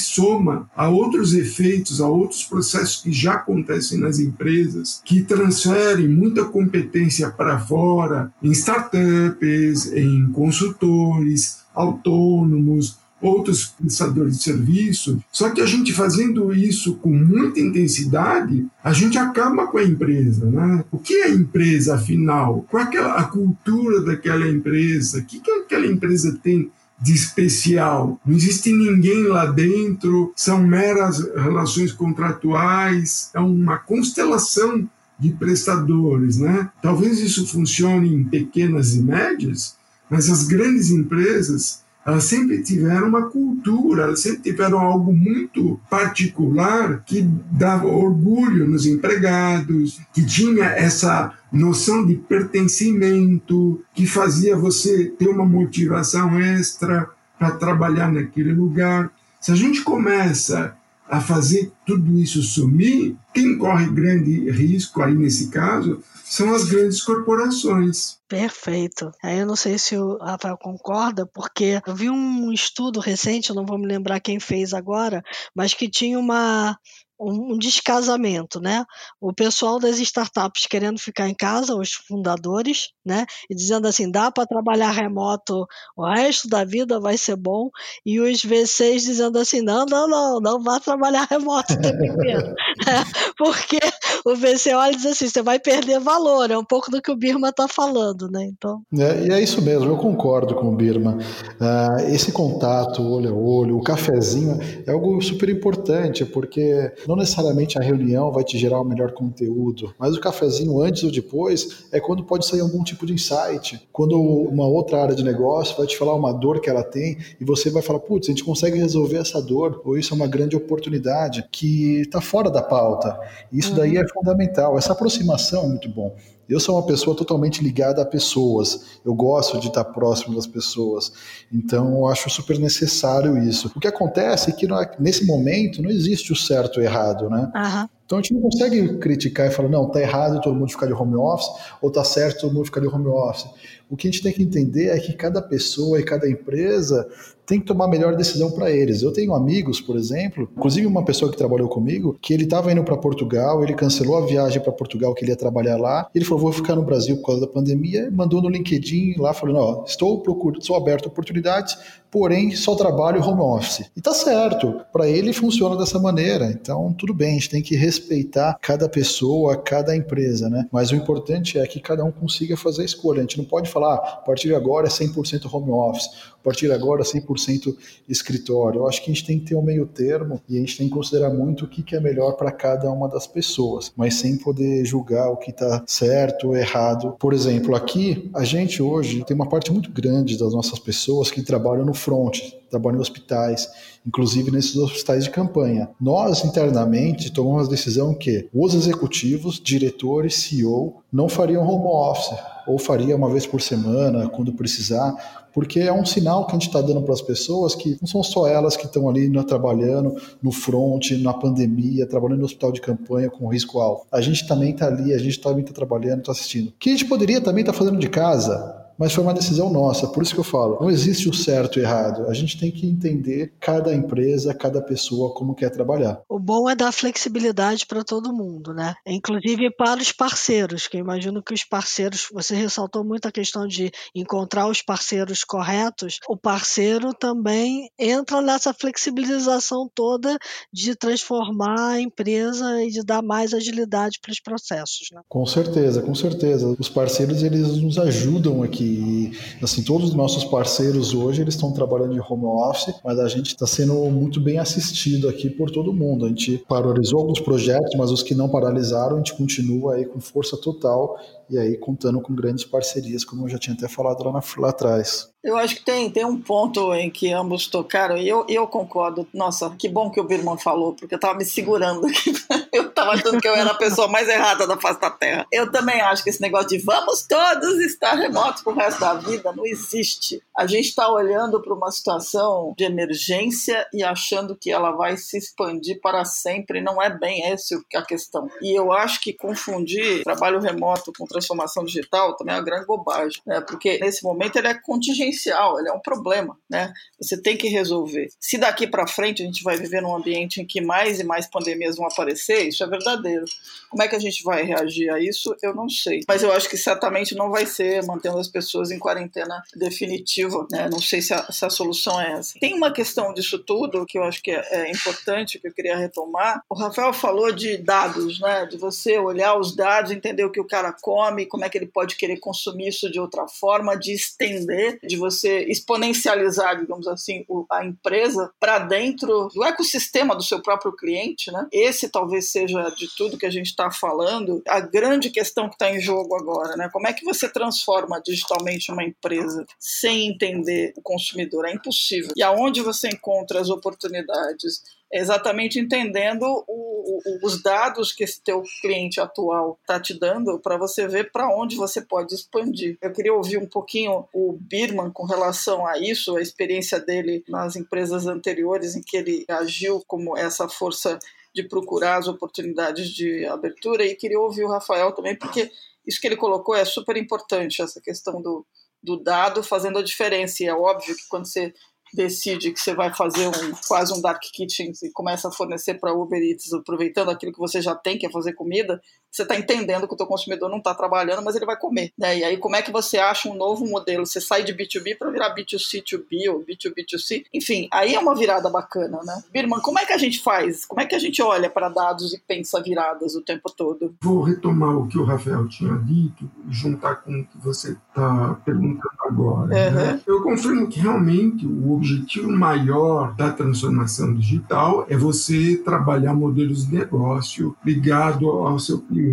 soma a outros efeitos, a outros processos que já acontecem nas empresas, que transferem muita competência para fora, em startups, em consultores, autônomos, outros prestadores de serviço. Só que a gente fazendo isso com muita intensidade, a gente acaba com a empresa. Né? O que é a empresa, afinal? Qual é a cultura daquela empresa? O que, que aquela empresa tem de especial. Não existe ninguém lá dentro, são meras relações contratuais, é uma constelação de prestadores, né? Talvez isso funcione em pequenas e médias, mas as grandes empresas elas sempre tiveram uma cultura, elas sempre tiveram algo muito particular que dava orgulho nos empregados, que tinha essa noção de pertencimento, que fazia você ter uma motivação extra para trabalhar naquele lugar. Se a gente começa a fazer tudo isso sumir, quem corre grande risco aí nesse caso são as grandes corporações. Perfeito. Aí eu não sei se o Rafael concorda, porque eu vi um estudo recente, eu não vou me lembrar quem fez agora, mas que tinha uma um descasamento, né? O pessoal das startups querendo ficar em casa, os fundadores, né? E dizendo assim, dá para trabalhar remoto o resto da vida, vai ser bom. E os V6 dizendo assim, não, não, não, não vá trabalhar remoto primeiro. Porque o VC olha e diz assim, você vai perder valor, é um pouco do que o Birma está falando, né? Então... É, e é isso mesmo, eu concordo com o Birma. Uh, esse contato, olho a olho, o cafezinho, é algo super importante, porque não necessariamente a reunião vai te gerar o melhor conteúdo, mas o cafezinho antes ou depois é quando pode sair algum tipo de insight. Quando uma outra área de negócio vai te falar uma dor que ela tem e você vai falar, putz, a gente consegue resolver essa dor, ou isso é uma grande oportunidade que está fora da pauta. Isso daí é uhum. fundamental. Essa aproximação é muito bom. Eu sou uma pessoa totalmente ligada a pessoas. Eu gosto de estar próximo das pessoas. Então, eu acho super necessário isso. O que acontece é que nesse momento não existe o certo e o errado, né? Uhum. Então a gente não consegue criticar e falar, não, tá errado todo mundo ficar de home office, ou tá certo todo mundo ficar de home office. O que a gente tem que entender é que cada pessoa e cada empresa tem que tomar a melhor decisão para eles. Eu tenho amigos, por exemplo, inclusive uma pessoa que trabalhou comigo, que ele estava indo para Portugal, ele cancelou a viagem para Portugal que ele ia trabalhar lá, ele falou, vou ficar no Brasil por causa da pandemia, mandou no LinkedIn lá, falando, ó, estou procurando, estou aberto a oportunidades, porém só trabalho home office. E tá certo, para ele funciona dessa maneira, então tudo bem, a gente tem que respeitar cada pessoa, cada empresa, né? Mas o importante é que cada um consiga fazer a escolha, a gente não pode falar, ah, a partir de agora é 100% home office, partir agora é 100% escritório. Eu acho que a gente tem que ter um meio termo e a gente tem que considerar muito o que, que é melhor para cada uma das pessoas, mas sem poder julgar o que está certo ou errado. Por exemplo, aqui a gente hoje tem uma parte muito grande das nossas pessoas que trabalham no front, trabalham em hospitais, inclusive nesses hospitais de campanha. Nós, internamente, tomamos a decisão que os executivos, diretores, CEO, não fariam home office, ou faria uma vez por semana, quando precisar, porque é um sinal que a gente está dando para as pessoas que não são só elas que estão ali né, trabalhando no front, na pandemia, trabalhando no hospital de campanha com risco alto. A gente também está ali, a gente também está trabalhando, está assistindo. Que a gente poderia também estar tá fazendo de casa? Mas foi uma decisão nossa. Por isso que eu falo, não existe o certo e o errado. A gente tem que entender cada empresa, cada pessoa como quer trabalhar. O bom é dar flexibilidade para todo mundo, né? Inclusive para os parceiros, que eu imagino que os parceiros, você ressaltou muito a questão de encontrar os parceiros corretos. O parceiro também entra nessa flexibilização toda de transformar a empresa e de dar mais agilidade para os processos, né? Com certeza, com certeza. Os parceiros eles nos ajudam aqui que assim todos os nossos parceiros hoje eles estão trabalhando de home office, mas a gente está sendo muito bem assistido aqui por todo mundo. A gente paralisou alguns projetos, mas os que não paralisaram a gente continua aí com força total e aí contando com grandes parcerias, como eu já tinha até falado lá, na, lá atrás. Eu acho que tem, tem um ponto em que ambos tocaram, e eu, eu concordo. Nossa, que bom que o Birman falou, porque eu estava me segurando aqui. Eu estava achando que eu era a pessoa mais errada da face da Terra. Eu também acho que esse negócio de vamos todos estar remotos pro resto da vida não existe. A gente está olhando para uma situação de emergência e achando que ela vai se expandir para sempre. Não é bem essa a questão. E eu acho que confundir trabalho remoto com transformação digital também é uma grande bobagem, né? porque nesse momento ele é contingencial, ele é um problema. Né? Você tem que resolver. Se daqui para frente a gente vai viver num ambiente em que mais e mais pandemias vão aparecer, isso é verdadeiro. Como é que a gente vai reagir a isso? Eu não sei. Mas eu acho que certamente não vai ser mantendo as pessoas em quarentena definitiva. Né? Não sei se a, se a solução é essa. Tem uma questão disso tudo que eu acho que é, é importante, que eu queria retomar. O Rafael falou de dados, né? de você olhar os dados, entender o que o cara come, como é que ele pode querer consumir isso de outra forma, de estender, de você exponencializar, digamos assim, a empresa para dentro do ecossistema do seu próprio cliente. Né? Esse talvez seja de tudo que a gente está falando, a grande questão que está em jogo agora. Né? Como é que você transforma digitalmente uma empresa sem entender o consumidor? É impossível. E aonde você encontra as oportunidades? exatamente entendendo o, o, os dados que esse teu cliente atual está te dando para você ver para onde você pode expandir. Eu queria ouvir um pouquinho o Birman com relação a isso, a experiência dele nas empresas anteriores em que ele agiu como essa força de procurar as oportunidades de abertura e queria ouvir o Rafael também, porque isso que ele colocou é super importante, essa questão do, do dado fazendo a diferença. E é óbvio que quando você decide que você vai fazer um, quase um dark kitchen e começa a fornecer para Uber Eats, aproveitando aquilo que você já tem, que é fazer comida, você está entendendo que o teu consumidor não está trabalhando, mas ele vai comer. Né? E aí, como é que você acha um novo modelo? Você sai de B2B para virar B2C2B ou B2B2C? Enfim, aí é uma virada bacana, né? Birman, como é que a gente faz? Como é que a gente olha para dados e pensa viradas o tempo todo? Vou retomar o que o Rafael tinha dito juntar com o que você está perguntando agora. Uhum. Né? Eu confirmo que realmente o objetivo maior da transformação digital é você trabalhar modelos de negócio ligado ao seu cliente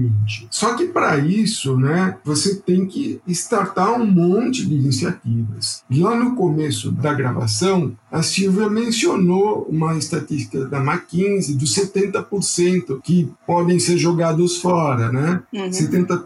Só que para isso, né, você tem que startar um monte de iniciativas. Lá no começo da gravação, a Silvia mencionou uma estatística da McKinsey dos 70% que podem ser jogados fora, né? Uhum. 70%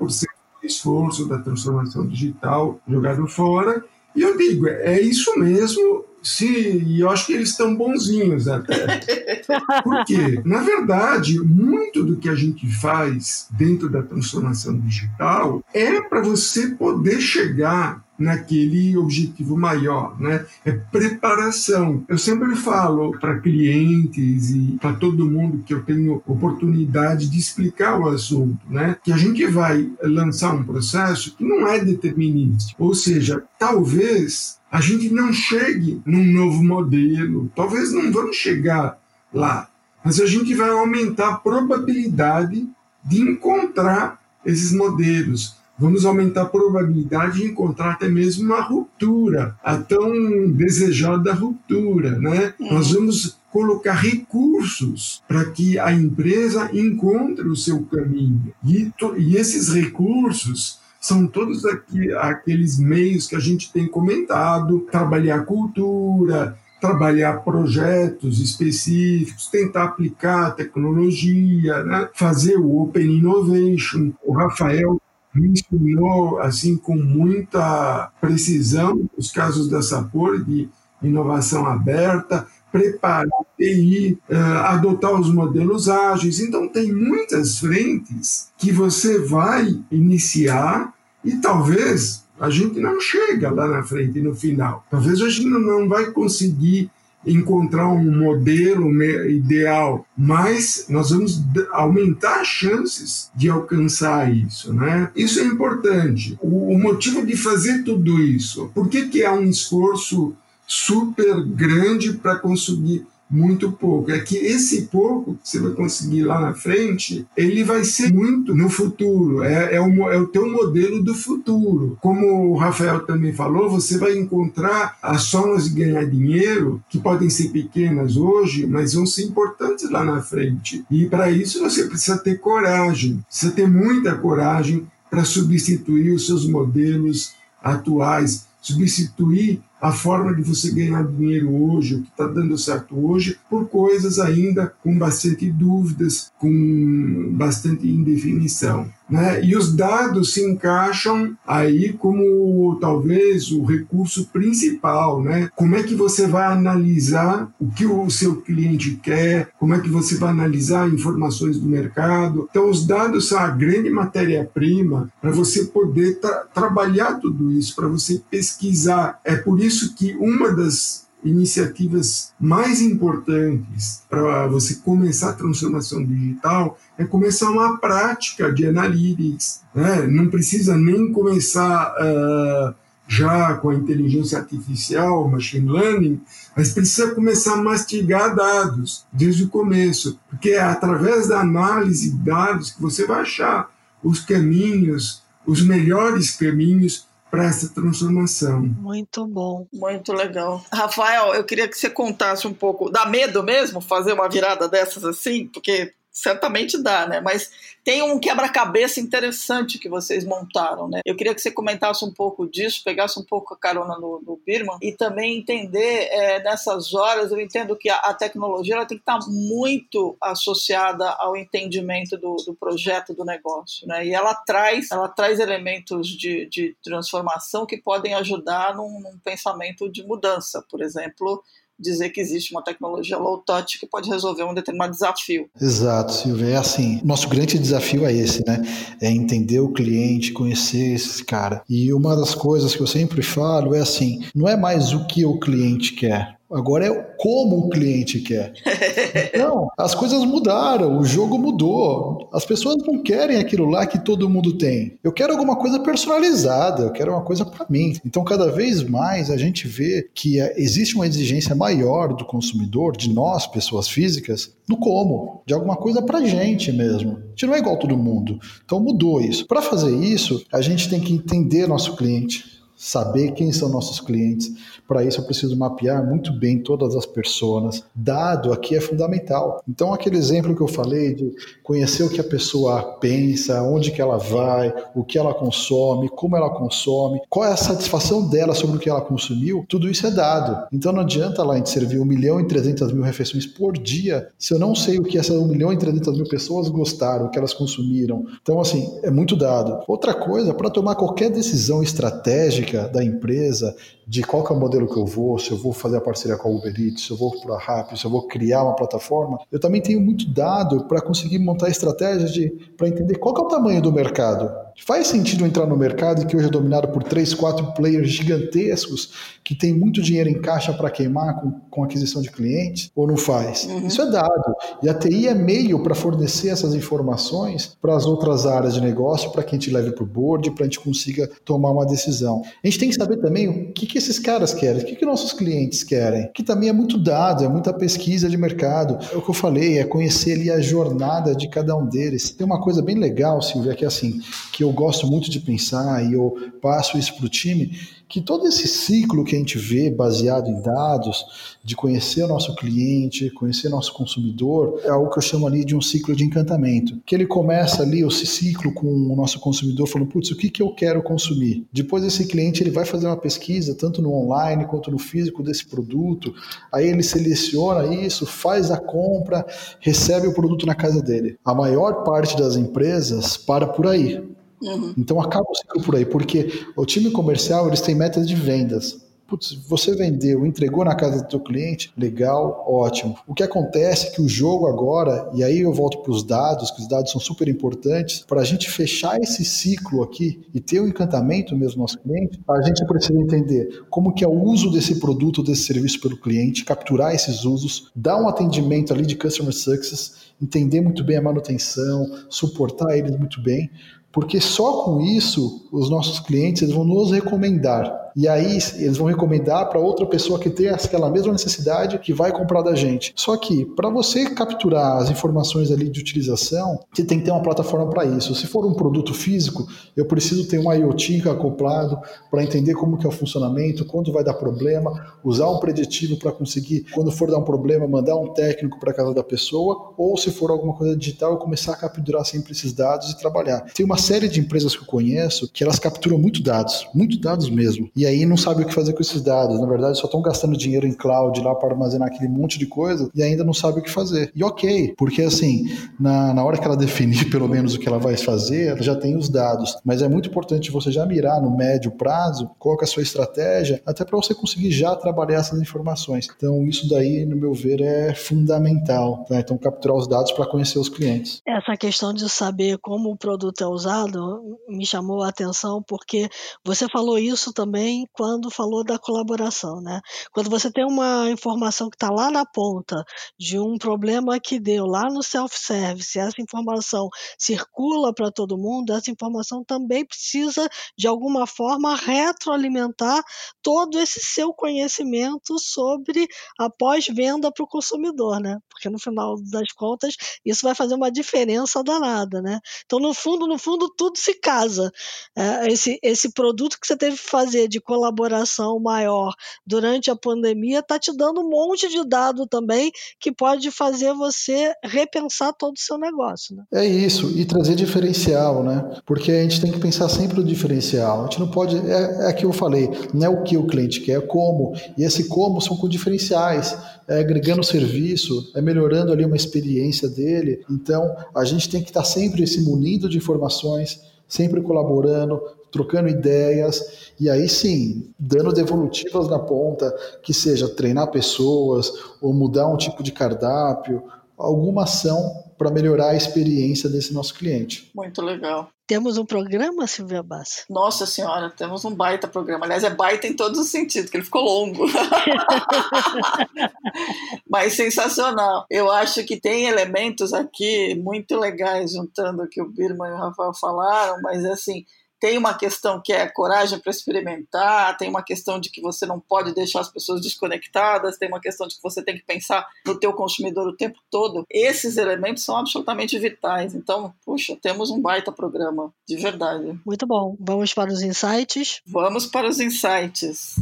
do esforço da transformação digital jogado fora. E eu digo, é isso mesmo Sim, e eu acho que eles estão bonzinhos até. Por quê? Na verdade, muito do que a gente faz dentro da transformação digital é para você poder chegar naquele objetivo maior, né? É preparação. Eu sempre falo para clientes e para todo mundo que eu tenho oportunidade de explicar o assunto, né? Que a gente vai lançar um processo que não é determinístico, ou seja, talvez a gente não chegue num novo modelo, talvez não vamos chegar lá, mas a gente vai aumentar a probabilidade de encontrar esses modelos. Vamos aumentar a probabilidade de encontrar até mesmo uma ruptura, a tão desejada ruptura. Né? Uhum. Nós vamos colocar recursos para que a empresa encontre o seu caminho. E, e esses recursos são todos aqui, aqueles meios que a gente tem comentado, trabalhar cultura, trabalhar projetos específicos, tentar aplicar tecnologia, né? fazer o Open Innovation. O Rafael mencionou assim com muita precisão os casos da Sapor de inovação aberta, preparar TI, uh, adotar os modelos ágeis. Então, tem muitas frentes que você vai iniciar e talvez a gente não chega lá na frente, no final. Talvez a gente não vai conseguir encontrar um modelo ideal, mas nós vamos aumentar as chances de alcançar isso, né? Isso é importante. O, motivo de fazer tudo isso, por que, que é um esforço super grande para conseguir muito pouco. É que esse pouco que você vai conseguir lá na frente, ele vai ser muito no futuro. É, é, o, é o teu modelo do futuro. Como o Rafael também falou, você vai encontrar as formas de ganhar dinheiro que podem ser pequenas hoje, mas vão ser importantes lá na frente. E para isso você precisa ter coragem, precisa ter muita coragem para substituir os seus modelos atuais, substituir a forma de você ganhar dinheiro hoje, o que está dando certo hoje, por coisas ainda com bastante dúvidas, com bastante indefinição. Né? E os dados se encaixam aí como talvez o recurso principal, né? Como é que você vai analisar o que o seu cliente quer? Como é que você vai analisar informações do mercado? Então, os dados são a grande matéria-prima para você poder tra trabalhar tudo isso, para você pesquisar. É por isso que uma das iniciativas mais importantes para você começar a transformação digital é começar uma prática de analytics. Né? Não precisa nem começar uh, já com a inteligência artificial, machine learning, mas precisa começar a mastigar dados desde o começo, porque é através da análise de dados que você vai achar os caminhos, os melhores caminhos para essa transformação. Muito bom. Muito legal. Rafael, eu queria que você contasse um pouco. Dá medo mesmo fazer uma virada dessas assim? Porque certamente dá, né? Mas tem um quebra-cabeça interessante que vocês montaram, né? Eu queria que você comentasse um pouco disso, pegasse um pouco a carona no, no Birman e também entender é, nessas horas. Eu entendo que a, a, tecnologia ela tem que estar muito associada ao entendimento do, do, projeto do negócio, né? E ela traz, ela traz elementos de, de transformação que podem ajudar num, num pensamento de mudança, por exemplo dizer que existe uma tecnologia low touch que pode resolver um determinado desafio. Exato, Silvia. É assim, nosso grande desafio é esse, né? É entender o cliente, conhecer esse cara. E uma das coisas que eu sempre falo é assim, não é mais o que o cliente quer, Agora é como o cliente quer. Não, as coisas mudaram, o jogo mudou. As pessoas não querem aquilo lá que todo mundo tem. Eu quero alguma coisa personalizada, eu quero uma coisa para mim. Então, cada vez mais a gente vê que é, existe uma exigência maior do consumidor, de nós, pessoas físicas, no como, de alguma coisa para gente mesmo. A gente não é igual todo mundo. Então, mudou isso. Para fazer isso, a gente tem que entender nosso cliente saber quem são nossos clientes. Para isso, eu preciso mapear muito bem todas as pessoas. Dado aqui é fundamental. Então, aquele exemplo que eu falei de conhecer o que a pessoa pensa, onde que ela vai, o que ela consome, como ela consome, qual é a satisfação dela sobre o que ela consumiu, tudo isso é dado. Então, não adianta lá gente servir 1 milhão e 300 mil refeições por dia se eu não sei o que essas 1 milhão e 300 mil pessoas gostaram, o que elas consumiram. Então, assim, é muito dado. Outra coisa, para tomar qualquer decisão estratégica, da empresa de qual é o modelo que eu vou, se eu vou fazer a parceria com a Uber Eats, se eu vou para a Rappi, se eu vou criar uma plataforma, eu também tenho muito dado para conseguir montar estratégias para entender qual é o tamanho do mercado. Faz sentido entrar no mercado que hoje é dominado por três, quatro players gigantescos que tem muito dinheiro em caixa para queimar com, com aquisição de clientes ou não faz? Uhum. Isso é dado. E a TI é meio para fornecer essas informações para as outras áreas de negócio, para que a gente leve para o board, para a gente consiga tomar uma decisão. A gente tem que saber também o que, que esses caras querem, o que, que nossos clientes querem, que também é muito dado, é muita pesquisa de mercado. É o que eu falei, é conhecer ali a jornada de cada um deles. Tem uma coisa bem legal, Silvia, que é assim, que eu gosto muito de pensar e eu passo isso para o time, que todo esse ciclo que a gente vê baseado em dados, de conhecer o nosso cliente, conhecer nosso consumidor, é algo que eu chamo ali de um ciclo de encantamento. Que ele começa ali esse ciclo com o nosso consumidor falando, putz, o que, que eu quero consumir? Depois esse cliente ele vai fazer uma pesquisa, tanto no online quanto no físico desse produto, aí ele seleciona isso, faz a compra, recebe o produto na casa dele. A maior parte das empresas para por aí. Uhum. Então acaba o ciclo por aí, porque o time comercial eles têm metas de vendas. Putz, você vendeu, entregou na casa do teu cliente, legal, ótimo. O que acontece é que o jogo agora, e aí eu volto para os dados, que os dados são super importantes, para a gente fechar esse ciclo aqui e ter o um encantamento mesmo no nosso cliente, a gente precisa entender como que é o uso desse produto, desse serviço pelo cliente, capturar esses usos, dar um atendimento ali de customer success, entender muito bem a manutenção, suportar eles muito bem, porque só com isso os nossos clientes vão nos recomendar. E aí eles vão recomendar para outra pessoa que tem aquela mesma necessidade que vai comprar da gente. Só que para você capturar as informações ali de utilização, você tem que ter uma plataforma para isso. Se for um produto físico, eu preciso ter um IoT acoplado para entender como que é o funcionamento, quando vai dar problema, usar um preditivo para conseguir, quando for dar um problema, mandar um técnico para casa da pessoa, ou se for alguma coisa digital, eu começar a capturar sempre esses dados e trabalhar. Tem uma série de empresas que eu conheço que elas capturam muito dados, muito dados mesmo. E e aí não sabe o que fazer com esses dados. Na verdade, só estão gastando dinheiro em cloud lá para armazenar aquele monte de coisa e ainda não sabe o que fazer. E ok, porque assim, na, na hora que ela definir pelo menos o que ela vai fazer, ela já tem os dados. Mas é muito importante você já mirar no médio prazo qual é a sua estratégia, até para você conseguir já trabalhar essas informações. Então, isso daí, no meu ver, é fundamental. Tá? Então, capturar os dados para conhecer os clientes. Essa questão de saber como o produto é usado me chamou a atenção porque você falou isso também quando falou da colaboração, né? Quando você tem uma informação que está lá na ponta de um problema que deu lá no self-service, essa informação circula para todo mundo, essa informação também precisa, de alguma forma, retroalimentar todo esse seu conhecimento sobre a pós-venda para o consumidor, né? Porque no final das contas, isso vai fazer uma diferença danada, né? Então, no fundo, no fundo, tudo se casa. É, esse, esse produto que você teve que fazer de colaboração maior durante a pandemia está te dando um monte de dado também que pode fazer você repensar todo o seu negócio. Né? É isso, e trazer diferencial, né? Porque a gente tem que pensar sempre no diferencial. A gente não pode. É, é que eu falei, não é o que o cliente quer, é como. E esse como são com diferenciais. É agregando serviço, é melhorando ali uma experiência dele. Então, a gente tem que estar sempre se munindo de informações, sempre colaborando, trocando ideias e aí sim, dando devolutivas na ponta, que seja treinar pessoas ou mudar um tipo de cardápio, alguma ação para melhorar a experiência desse nosso cliente. Muito legal. Temos um programa, Silvia Bassa? Nossa Senhora, temos um baita programa. Aliás, é baita em todos os sentidos, que ele ficou longo. Mas sensacional. Eu acho que tem elementos aqui muito legais, juntando o que o Birman e o Rafael falaram, mas assim, tem uma questão que é coragem para experimentar, tem uma questão de que você não pode deixar as pessoas desconectadas, tem uma questão de que você tem que pensar no teu consumidor o tempo todo. Esses elementos são absolutamente vitais. Então, puxa, temos um baita programa, de verdade. Muito bom. Vamos para os insights? Vamos para os insights.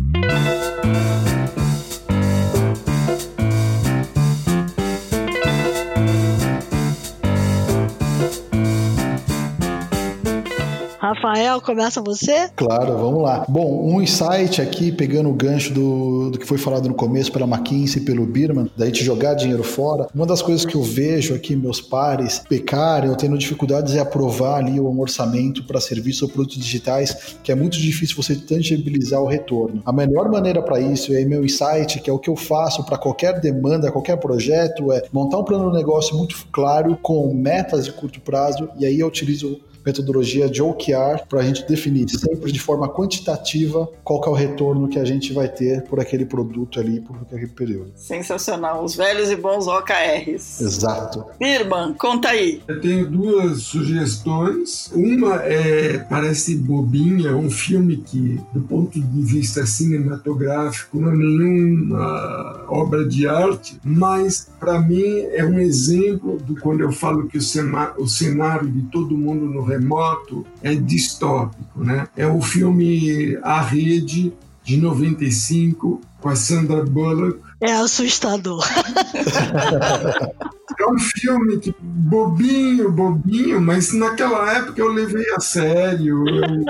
Rafael, começa você? Claro, vamos lá. Bom, um insight aqui, pegando o gancho do, do que foi falado no começo pela McKinsey e pelo Birman, daí de jogar dinheiro fora. Uma das coisas que eu vejo aqui meus pares pecarem ou tendo dificuldades é aprovar ali um orçamento para serviços ou produtos digitais, que é muito difícil você tangibilizar o retorno. A melhor maneira para isso, aí meu insight, que é o que eu faço para qualquer demanda, qualquer projeto, é montar um plano de negócio muito claro, com metas de curto prazo, e aí eu utilizo metodologia de OKR para a gente definir sempre de forma quantitativa qual é o retorno que a gente vai ter por aquele produto ali por aquele período. Sensacional, os velhos e bons OKRs. Exato. Irmã, conta aí. Eu tenho duas sugestões. Uma é parece bobinha, um filme que, do ponto de vista cinematográfico, não é nenhuma obra de arte, mas para mim é um exemplo do quando eu falo que o, o cenário de todo mundo no remoto é distópico, né? É o filme A Rede de 95 com a Sandra Bullock. É assustador. É um filme que bobinho, bobinho, mas naquela época eu levei a sério. Eu,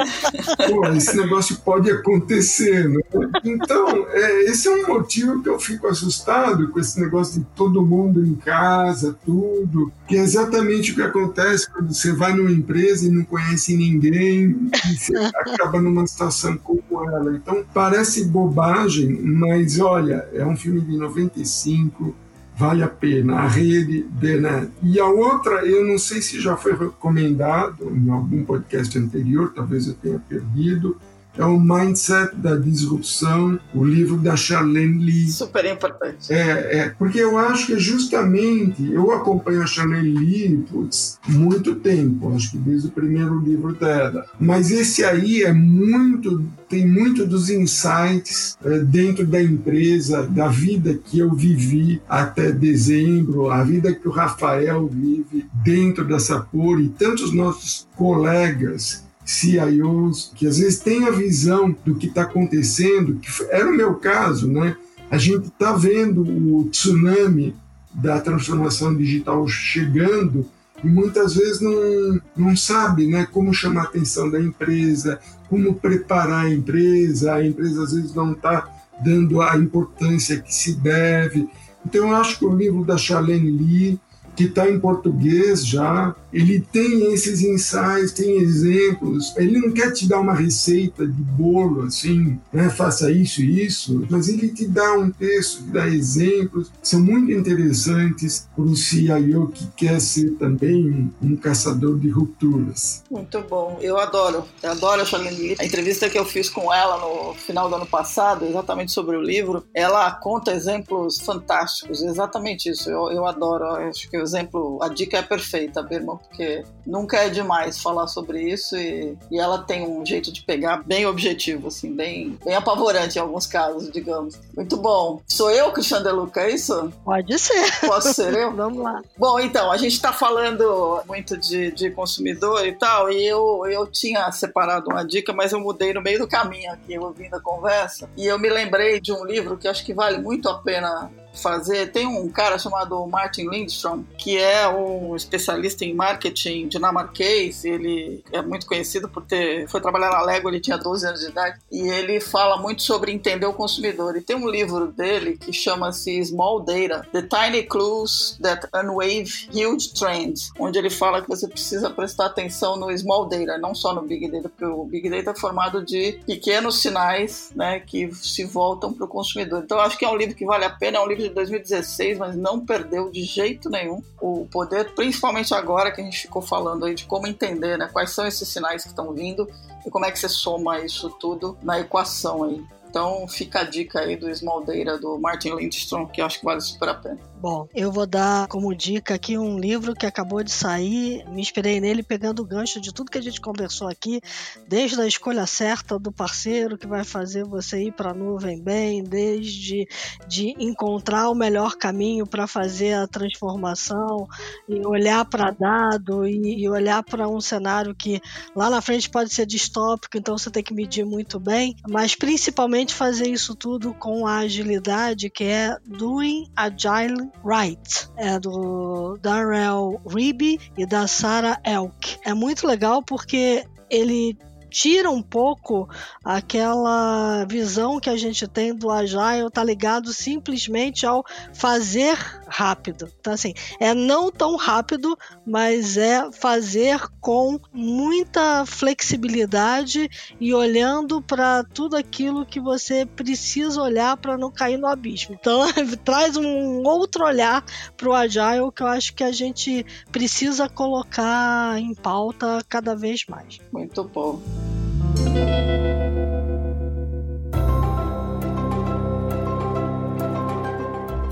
pô, esse negócio pode acontecer, né? Então, é, esse é um motivo que eu fico assustado com esse negócio de todo mundo em casa, tudo. Que é exatamente o que acontece quando você vai numa empresa e não conhece ninguém e você acaba numa situação como ela. Então, parece bobagem, mas olha, é um filme de 95 vale a pena, a rede Benet. E a outra, eu não sei se já foi recomendado em algum podcast anterior, talvez eu tenha perdido, é o Mindset da Disrupção, o livro da Charlene Lee. Super importante. É, é, porque eu acho que justamente, eu acompanho a Charlene Lee putz, muito tempo, acho que desde o primeiro livro dela. Mas esse aí é muito, tem muito dos insights é, dentro da empresa, da vida que eu vivi até dezembro, a vida que o Rafael vive dentro dessa cor e tantos nossos colegas CIOs, que às vezes têm a visão do que está acontecendo, que era o meu caso, né? A gente está vendo o tsunami da transformação digital chegando e muitas vezes não, não sabe né, como chamar a atenção da empresa, como preparar a empresa, a empresa às vezes não está dando a importância que se deve. Então, eu acho que o livro da Charlene Lee que está em português já, ele tem esses ensaios, tem exemplos. Ele não quer te dar uma receita de bolo assim, né, faça isso e isso, mas ele te dá um texto, te dá exemplos, são muito interessantes para o CIO que quer ser também um, caçador de rupturas. Muito bom, eu adoro, eu adoro a Charlene A entrevista que eu fiz com ela no final do ano passado, exatamente sobre o livro, ela conta exemplos fantásticos, exatamente isso. Eu, eu adoro, acho que exemplo, a dica é perfeita, Birman, porque nunca é demais falar sobre isso e, e ela tem um jeito de pegar bem objetivo, assim, bem, bem apavorante em alguns casos, digamos. Muito bom. Sou eu, Cristiano Deluca, é isso? Pode ser. Posso ser eu? Vamos lá. Bom, então, a gente está falando muito de, de consumidor e tal, e eu, eu tinha separado uma dica, mas eu mudei no meio do caminho aqui, ouvindo a conversa, e eu me lembrei de um livro que acho que vale muito a pena fazer. Tem um cara chamado Martin Lindstrom, que é um especialista em marketing dinamarquês. Ele é muito conhecido por ter. Foi trabalhar na Lego, ele tinha 12 anos de idade. E ele fala muito sobre entender o consumidor. E tem um livro dele que chama-se Small Data: The Tiny Clues That Unwave Huge Trends, onde ele fala que você precisa prestar atenção no Small Data, não só no Big Data, porque o Big Data é formado de pequenos sinais né, que se voltam para o consumidor. Então, acho que é um livro que vale a pena, é um livro de 2016, mas não perdeu de jeito nenhum o poder, principalmente agora que a gente ficou falando aí de como entender, né, quais são esses sinais que estão vindo e como é que você soma isso tudo na equação aí. Então fica a dica aí do Small Data do Martin Lindstrom, que acho que vale super a pena. Bom, eu vou dar como dica aqui um livro que acabou de sair. Me inspirei nele pegando o gancho de tudo que a gente conversou aqui, desde a escolha certa do parceiro que vai fazer você ir para a nuvem bem, desde de encontrar o melhor caminho para fazer a transformação e olhar para dado e, e olhar para um cenário que lá na frente pode ser distópico, então você tem que medir muito bem, mas principalmente fazer isso tudo com a agilidade que é Doing Agile Right, é do Darrell Ribby e da Sarah Elk. É muito legal porque ele tira um pouco aquela visão que a gente tem do Agile, tá ligado simplesmente ao fazer rápido. Então, assim, é não tão rápido, mas é fazer com muita flexibilidade e olhando para tudo aquilo que você precisa olhar para não cair no abismo. Então, traz um outro olhar para o Agile que eu acho que a gente precisa colocar em pauta cada vez mais. Muito bom.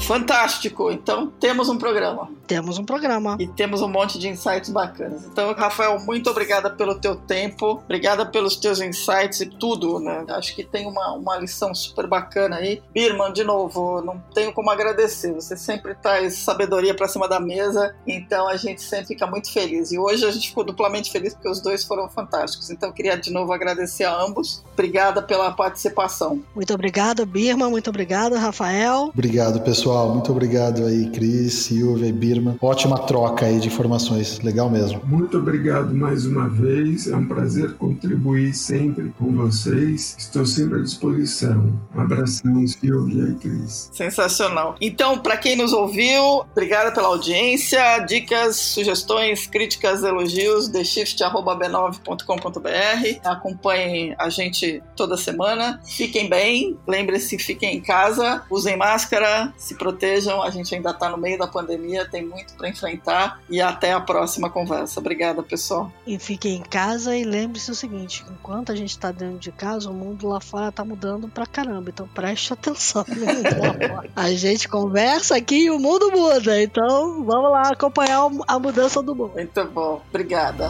Fantástico! Então temos um programa. Temos um programa. E temos um monte de insights bacanas. Então, Rafael, muito obrigada pelo teu tempo, obrigada pelos teus insights e tudo, né? Acho que tem uma, uma lição super bacana aí. Birman, de novo, não tenho como agradecer. Você sempre traz sabedoria para cima da mesa, então a gente sempre fica muito feliz. E hoje a gente ficou duplamente feliz porque os dois foram fantásticos. Então, eu queria de novo agradecer a ambos. Obrigada pela participação. Muito obrigada, Birman. Muito obrigada, Rafael. Obrigado, pessoal. Muito obrigado aí, Cris, Silvia e Birman Ótima troca aí de informações, legal mesmo. Muito obrigado mais uma vez, é um prazer contribuir sempre com vocês. Estou sempre à disposição. Um abração, Silvia e Cris. Sensacional. Então, para quem nos ouviu, obrigada pela audiência. Dicas, sugestões, críticas, elogios, theshift.b9.com.br. Acompanhem a gente toda semana. Fiquem bem, lembre-se, fiquem em casa, usem máscara, se protejam. A gente ainda está no meio da pandemia, tem muito para enfrentar e até a próxima conversa. Obrigada, pessoal. E fiquem em casa e lembre-se o seguinte: enquanto a gente está dentro de casa, o mundo lá fora está mudando pra caramba. Então preste atenção no mundo lá fora. A gente conversa aqui e o mundo muda. Então vamos lá acompanhar a mudança do mundo. Muito bom. Obrigada.